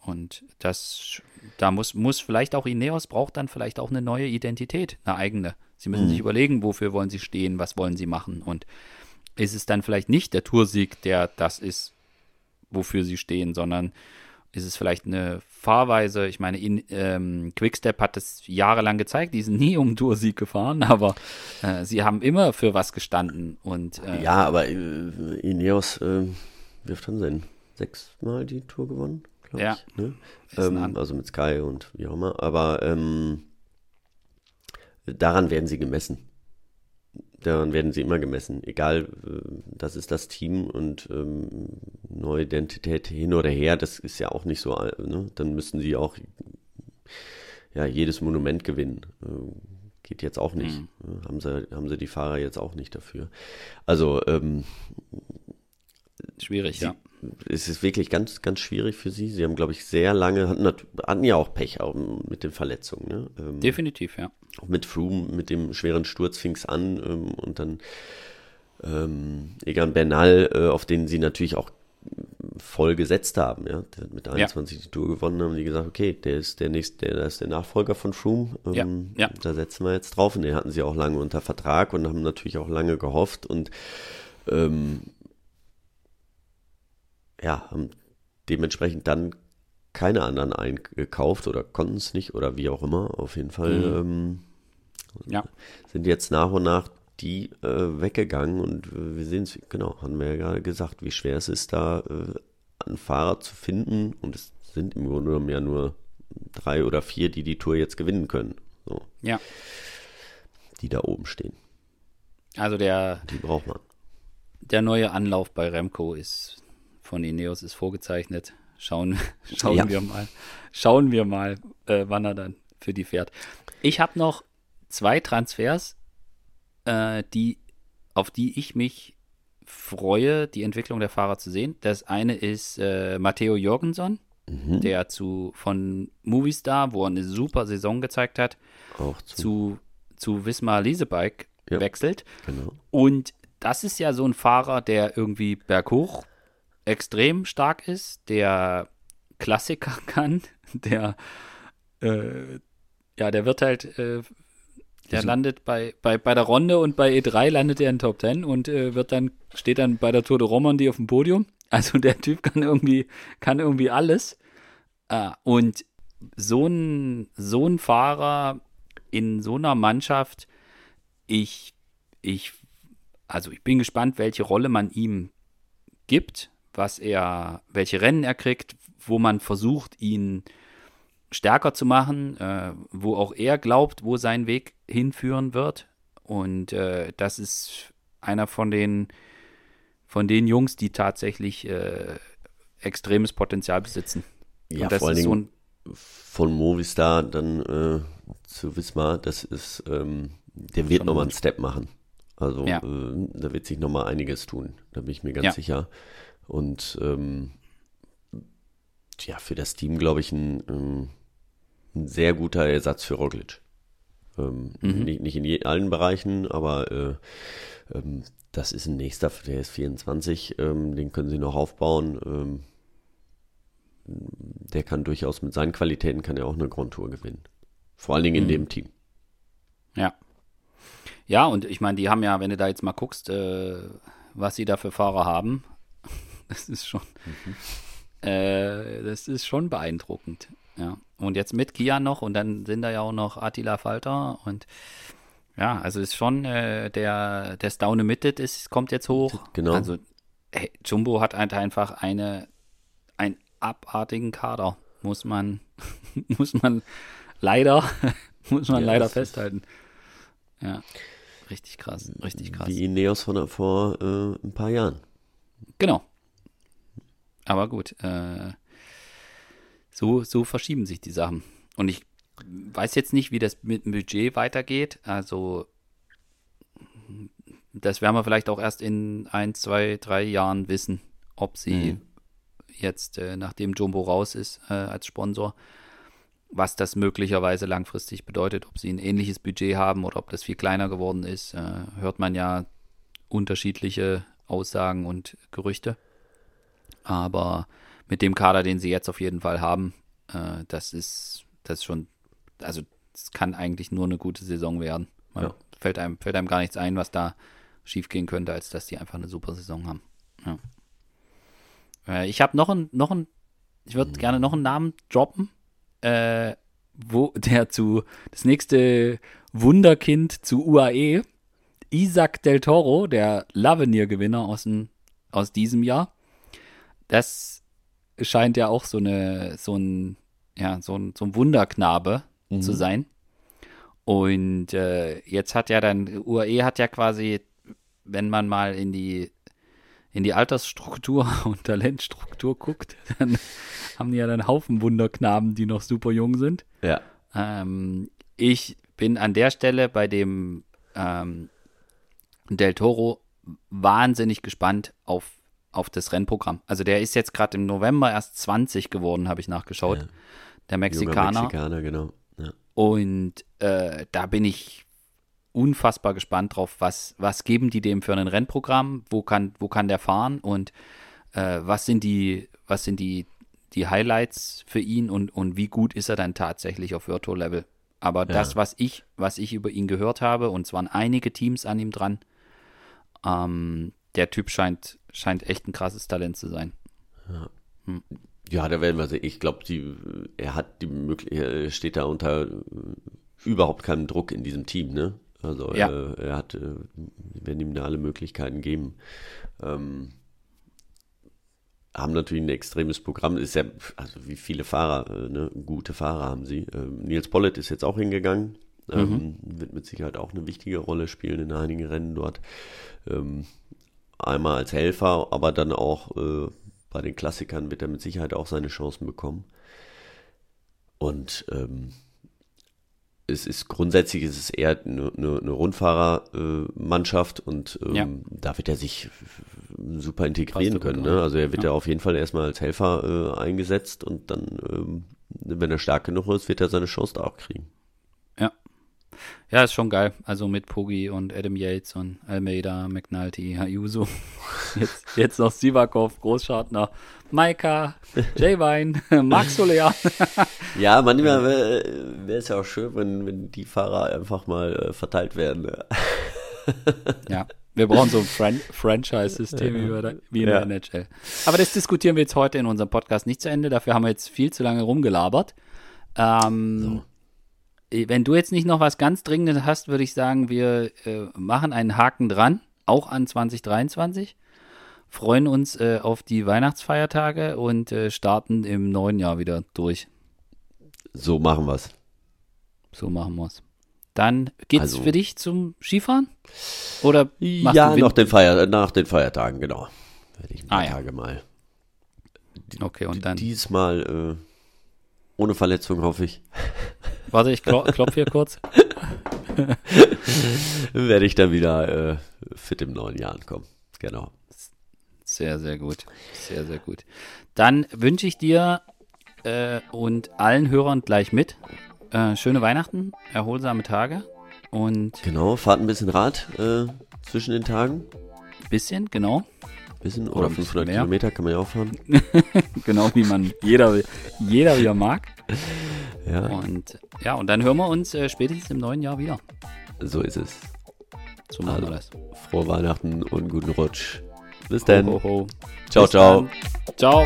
Und das, da muss, muss vielleicht auch Ineos braucht dann vielleicht auch eine neue Identität, eine eigene. Sie müssen mhm. sich überlegen, wofür wollen sie stehen, was wollen sie machen. Und ist es dann vielleicht nicht der Toursieg, der das ist, wofür sie stehen, sondern ist es vielleicht eine Fahrweise. Ich meine, in, ähm, Quickstep hat es jahrelang gezeigt, die sind nie um Toursieg gefahren, aber äh, sie haben immer für was gestanden. Und, äh, ja, aber äh, Ineos, äh, wirft dann Sinn. Sechsmal die Tour gewonnen, glaube ja. ich. Ne? Ähm, also mit Sky und wie auch immer. Aber ähm, daran werden sie gemessen daran werden sie immer gemessen. Egal, äh, das ist das Team und ähm, neue Identität hin oder her, das ist ja auch nicht so, äh, ne? dann müssen sie auch ja, jedes Monument gewinnen. Äh, geht jetzt auch nicht. Mhm. Haben, sie, haben sie die Fahrer jetzt auch nicht dafür. Also ähm, schwierig, sie, ja es ist wirklich ganz, ganz schwierig für sie. Sie haben, glaube ich, sehr lange, hatten, hatten ja auch Pech auch mit den Verletzungen. Ne? Ähm, Definitiv, ja. Auch mit Froome, mit dem schweren Sturz fing es an ähm, und dann ähm, Egan Bernal, äh, auf den sie natürlich auch voll gesetzt haben, ja, der hat mit 21 ja. die Tour gewonnen, haben die gesagt, okay, der ist der nächste, der, ist der Nachfolger von Froome, ähm, ja. Ja. da setzen wir jetzt drauf und den hatten sie auch lange unter Vertrag und haben natürlich auch lange gehofft und ähm, ja, haben dementsprechend dann keine anderen eingekauft oder konnten es nicht oder wie auch immer. Auf jeden Fall mhm. ähm, ja. sind jetzt nach und nach die äh, weggegangen und äh, wir sehen es, genau, haben wir ja gerade gesagt, wie schwer es ist, da äh, einen Fahrer zu finden und es sind im Grunde genommen ja nur drei oder vier, die die Tour jetzt gewinnen können. So. Ja. Die da oben stehen. Also der. Die braucht man. Der neue Anlauf bei Remco ist von Ineos ist vorgezeichnet. Schauen, schauen ja. wir mal, schauen wir mal, äh, wann er dann für die fährt. Ich habe noch zwei Transfers, äh, die, auf die ich mich freue, die Entwicklung der Fahrer zu sehen. Das eine ist äh, Matteo Jorgensen, mhm. der zu von Movistar, wo er eine super Saison gezeigt hat, Auch zu, zu, zu Wismar Leasebike Ja. wechselt. genau. Und das ist ja so ein Fahrer, der irgendwie berghoch extrem stark ist, der Klassiker kann, der äh, ja, der wird halt, äh, der landet bei, bei, bei der Runde und bei E3 landet er in Top 10 und äh, wird dann, steht dann bei der Tour de Romandie auf dem Podium. Also der Typ kann irgendwie, kann irgendwie alles. Äh, und so ein, so ein Fahrer in so einer Mannschaft, ich, ich, also ich bin gespannt, welche Rolle man ihm gibt, was er, welche Rennen er kriegt, wo man versucht, ihn stärker zu machen, äh, wo auch er glaubt, wo sein Weg hinführen wird. Und äh, das ist einer von den, von den Jungs, die tatsächlich äh, extremes Potenzial besitzen. Ja, Und das vor ist so ein, von Movistar dann äh, zu Wismar, das ist, ähm, der wird nochmal einen Step machen. Also Ja. äh, da wird sich nochmal einiges tun, da bin ich mir ganz Ja. sicher. Und ähm, ja, für das Team, glaube ich, ein, ähm, ein sehr guter Ersatz für Roglic. Ähm, Mhm. nicht, nicht in je, allen Bereichen, aber äh, ähm, das ist ein nächster, der ist 24, ähm, den können sie noch aufbauen. Der kann durchaus mit seinen Qualitäten kann er auch eine Grand Tour gewinnen. Vor allen Dingen in Mhm. dem Team. ja. Ja, und ich meine, die haben ja, wenn du da jetzt mal guckst, äh, was sie da für Fahrer haben, das ist schon, äh, das ist schon beeindruckend. Ja. Und jetzt mit Kia noch und dann sind da ja auch noch Attila Falter und ja, also ist schon äh, der, der Stone Limited ist, kommt jetzt hoch. Genau. Also hey, Jumbo hat halt einfach eine, einen abartigen Kader, muss man, muss man leider, muss man Ja, leider festhalten. Ja, richtig krass, richtig krass. Wie Ineos von vor äh, ein paar Jahren. Genau. Aber gut, äh, so, so verschieben sich die Sachen. Und ich weiß jetzt nicht, wie das mit dem Budget weitergeht. Also, das werden wir vielleicht auch erst in ein, zwei, drei Jahren wissen, ob sie Mhm. jetzt, äh, nachdem Jumbo raus ist äh, als Sponsor, was das möglicherweise langfristig bedeutet, ob sie ein ähnliches Budget haben oder ob das viel kleiner geworden ist, äh, hört man ja unterschiedliche Aussagen und Gerüchte. Aber mit dem Kader, den sie jetzt auf jeden Fall haben, äh, das ist das ist schon, also es kann eigentlich nur eine gute Saison werden. Ja. fällt, einem, fällt einem gar nichts ein, was da schiefgehen könnte, als dass die einfach eine super Saison haben. Ja. Äh, ich habe noch ein, noch ein, ich würde gerne noch einen Namen droppen, äh, wo der zu, das nächste Wunderkind zu UAE, Isaac Del Toro, der Lavenier-Gewinner aus, dem- aus diesem Jahr. Das scheint ja auch so eine, so ein, ja, so ein, so ein Wunderknabe zu sein. Und äh, jetzt hat ja dann, UAE hat ja quasi, wenn man mal in die, in die Altersstruktur und Talentstruktur guckt, dann haben die ja dann Haufen Wunderknaben, die noch super jung sind. Ja. Ähm, ich bin an der Stelle bei dem ähm, Del Toro wahnsinnig gespannt auf, auf das Rennprogramm. Also der ist jetzt gerade im November erst 20 geworden, habe ich nachgeschaut. Ja. Der Mexikaner. Mexikaner, genau. Ja. Und äh, da bin ich unfassbar gespannt drauf, was, was geben die dem für ein Rennprogramm, wo kann, wo kann der fahren und äh, was sind die, was sind die, die Highlights für ihn und, und wie gut ist er dann tatsächlich auf Virtual Level. Aber das, was ich, was ich über ihn gehört habe, und es waren einige Teams an ihm dran, ähm, der Typ scheint, scheint echt ein krasses Talent zu sein. Ja, da werden wir sehen. Ich glaube, er hat die Möglichkeit, er steht da unter äh, überhaupt keinem Druck in diesem Team, ne? Also Ja. äh, er hat, äh, werden ihm da alle Möglichkeiten geben. Ähm, haben natürlich ein extremes Programm. Ist ja, also wie viele Fahrer, äh, ne? Gute Fahrer haben sie. Ähm, Nils Pollitt ist jetzt auch hingegangen. Ähm, Wird mit Sicherheit auch eine wichtige Rolle spielen in einigen Rennen dort. Ähm, einmal als Helfer, aber dann auch äh, bei den Klassikern wird er mit Sicherheit auch seine Chancen bekommen. Und ähm, es ist grundsätzlich ist es eher eine, eine, eine Rundfahrermannschaft äh, und ähm, Ja. da wird er sich super integrieren können. Ne? Also er wird Ja. ja. auf jeden Fall erstmal als Helfer äh, eingesetzt und dann, ähm, wenn er stark genug ist, wird er seine Chance da auch kriegen. Ja. Ja, ist schon geil. Also mit Poggi und Adam Yates und Almeida, McNulty, Ayuso. Jetzt, jetzt noch Sivakov, Großschartner, Maika, Jay Wein, Max Soler. Ja, manchmal wäre es ja auch schön, wenn, wenn die Fahrer einfach mal äh, verteilt werden. Ja, wir brauchen so ein Fran Franchise-System wie, der- wie in Ja. der NHL. Aber das diskutieren wir jetzt heute in unserem Podcast nicht zu Ende. Dafür haben wir jetzt viel zu lange rumgelabert. Ähm, Wenn du jetzt nicht noch was ganz Dringendes hast, würde ich sagen, wir äh, machen einen Haken dran, auch an 2023. Freuen uns äh, auf die Weihnachtsfeiertage und äh, starten im neuen Jahr wieder durch. So machen wir's. So machen wir's. Dann geht's Also- für dich zum Skifahren? Oder Ja, nach den, Feier, nach den Feiertagen, genau. Werde ich ein paar Ah, ja. Tage mal. Okay, und dann. Diesmal äh, ohne Verletzung, hoffe ich. Warte, ich klo klopfe hier kurz. Werde ich dann wieder äh, fit im neuen Jahr ankommen. Genau. Sehr, sehr gut. Sehr, sehr gut. Dann wünsche ich dir äh, und allen Hörern gleich mit äh, schöne Weihnachten, erholsame Tage und Genau, fahrt ein bisschen Rad äh, zwischen den Tagen. bisschen, genau. Bisschen Oder oder ein bisschen 500 mehr. Kilometer kann man ja auch fahren. Genau wie man jeder, jeder wie er mag. Ja, Und ja, und dann hören wir uns äh, spätestens im neuen Jahr wieder. so ist es. So machen wir Also, das. Frohe Weihnachten und guten Rutsch. Bis dann. Ho, ho, ho. Ciao, Bis ciao. dann. Ciao.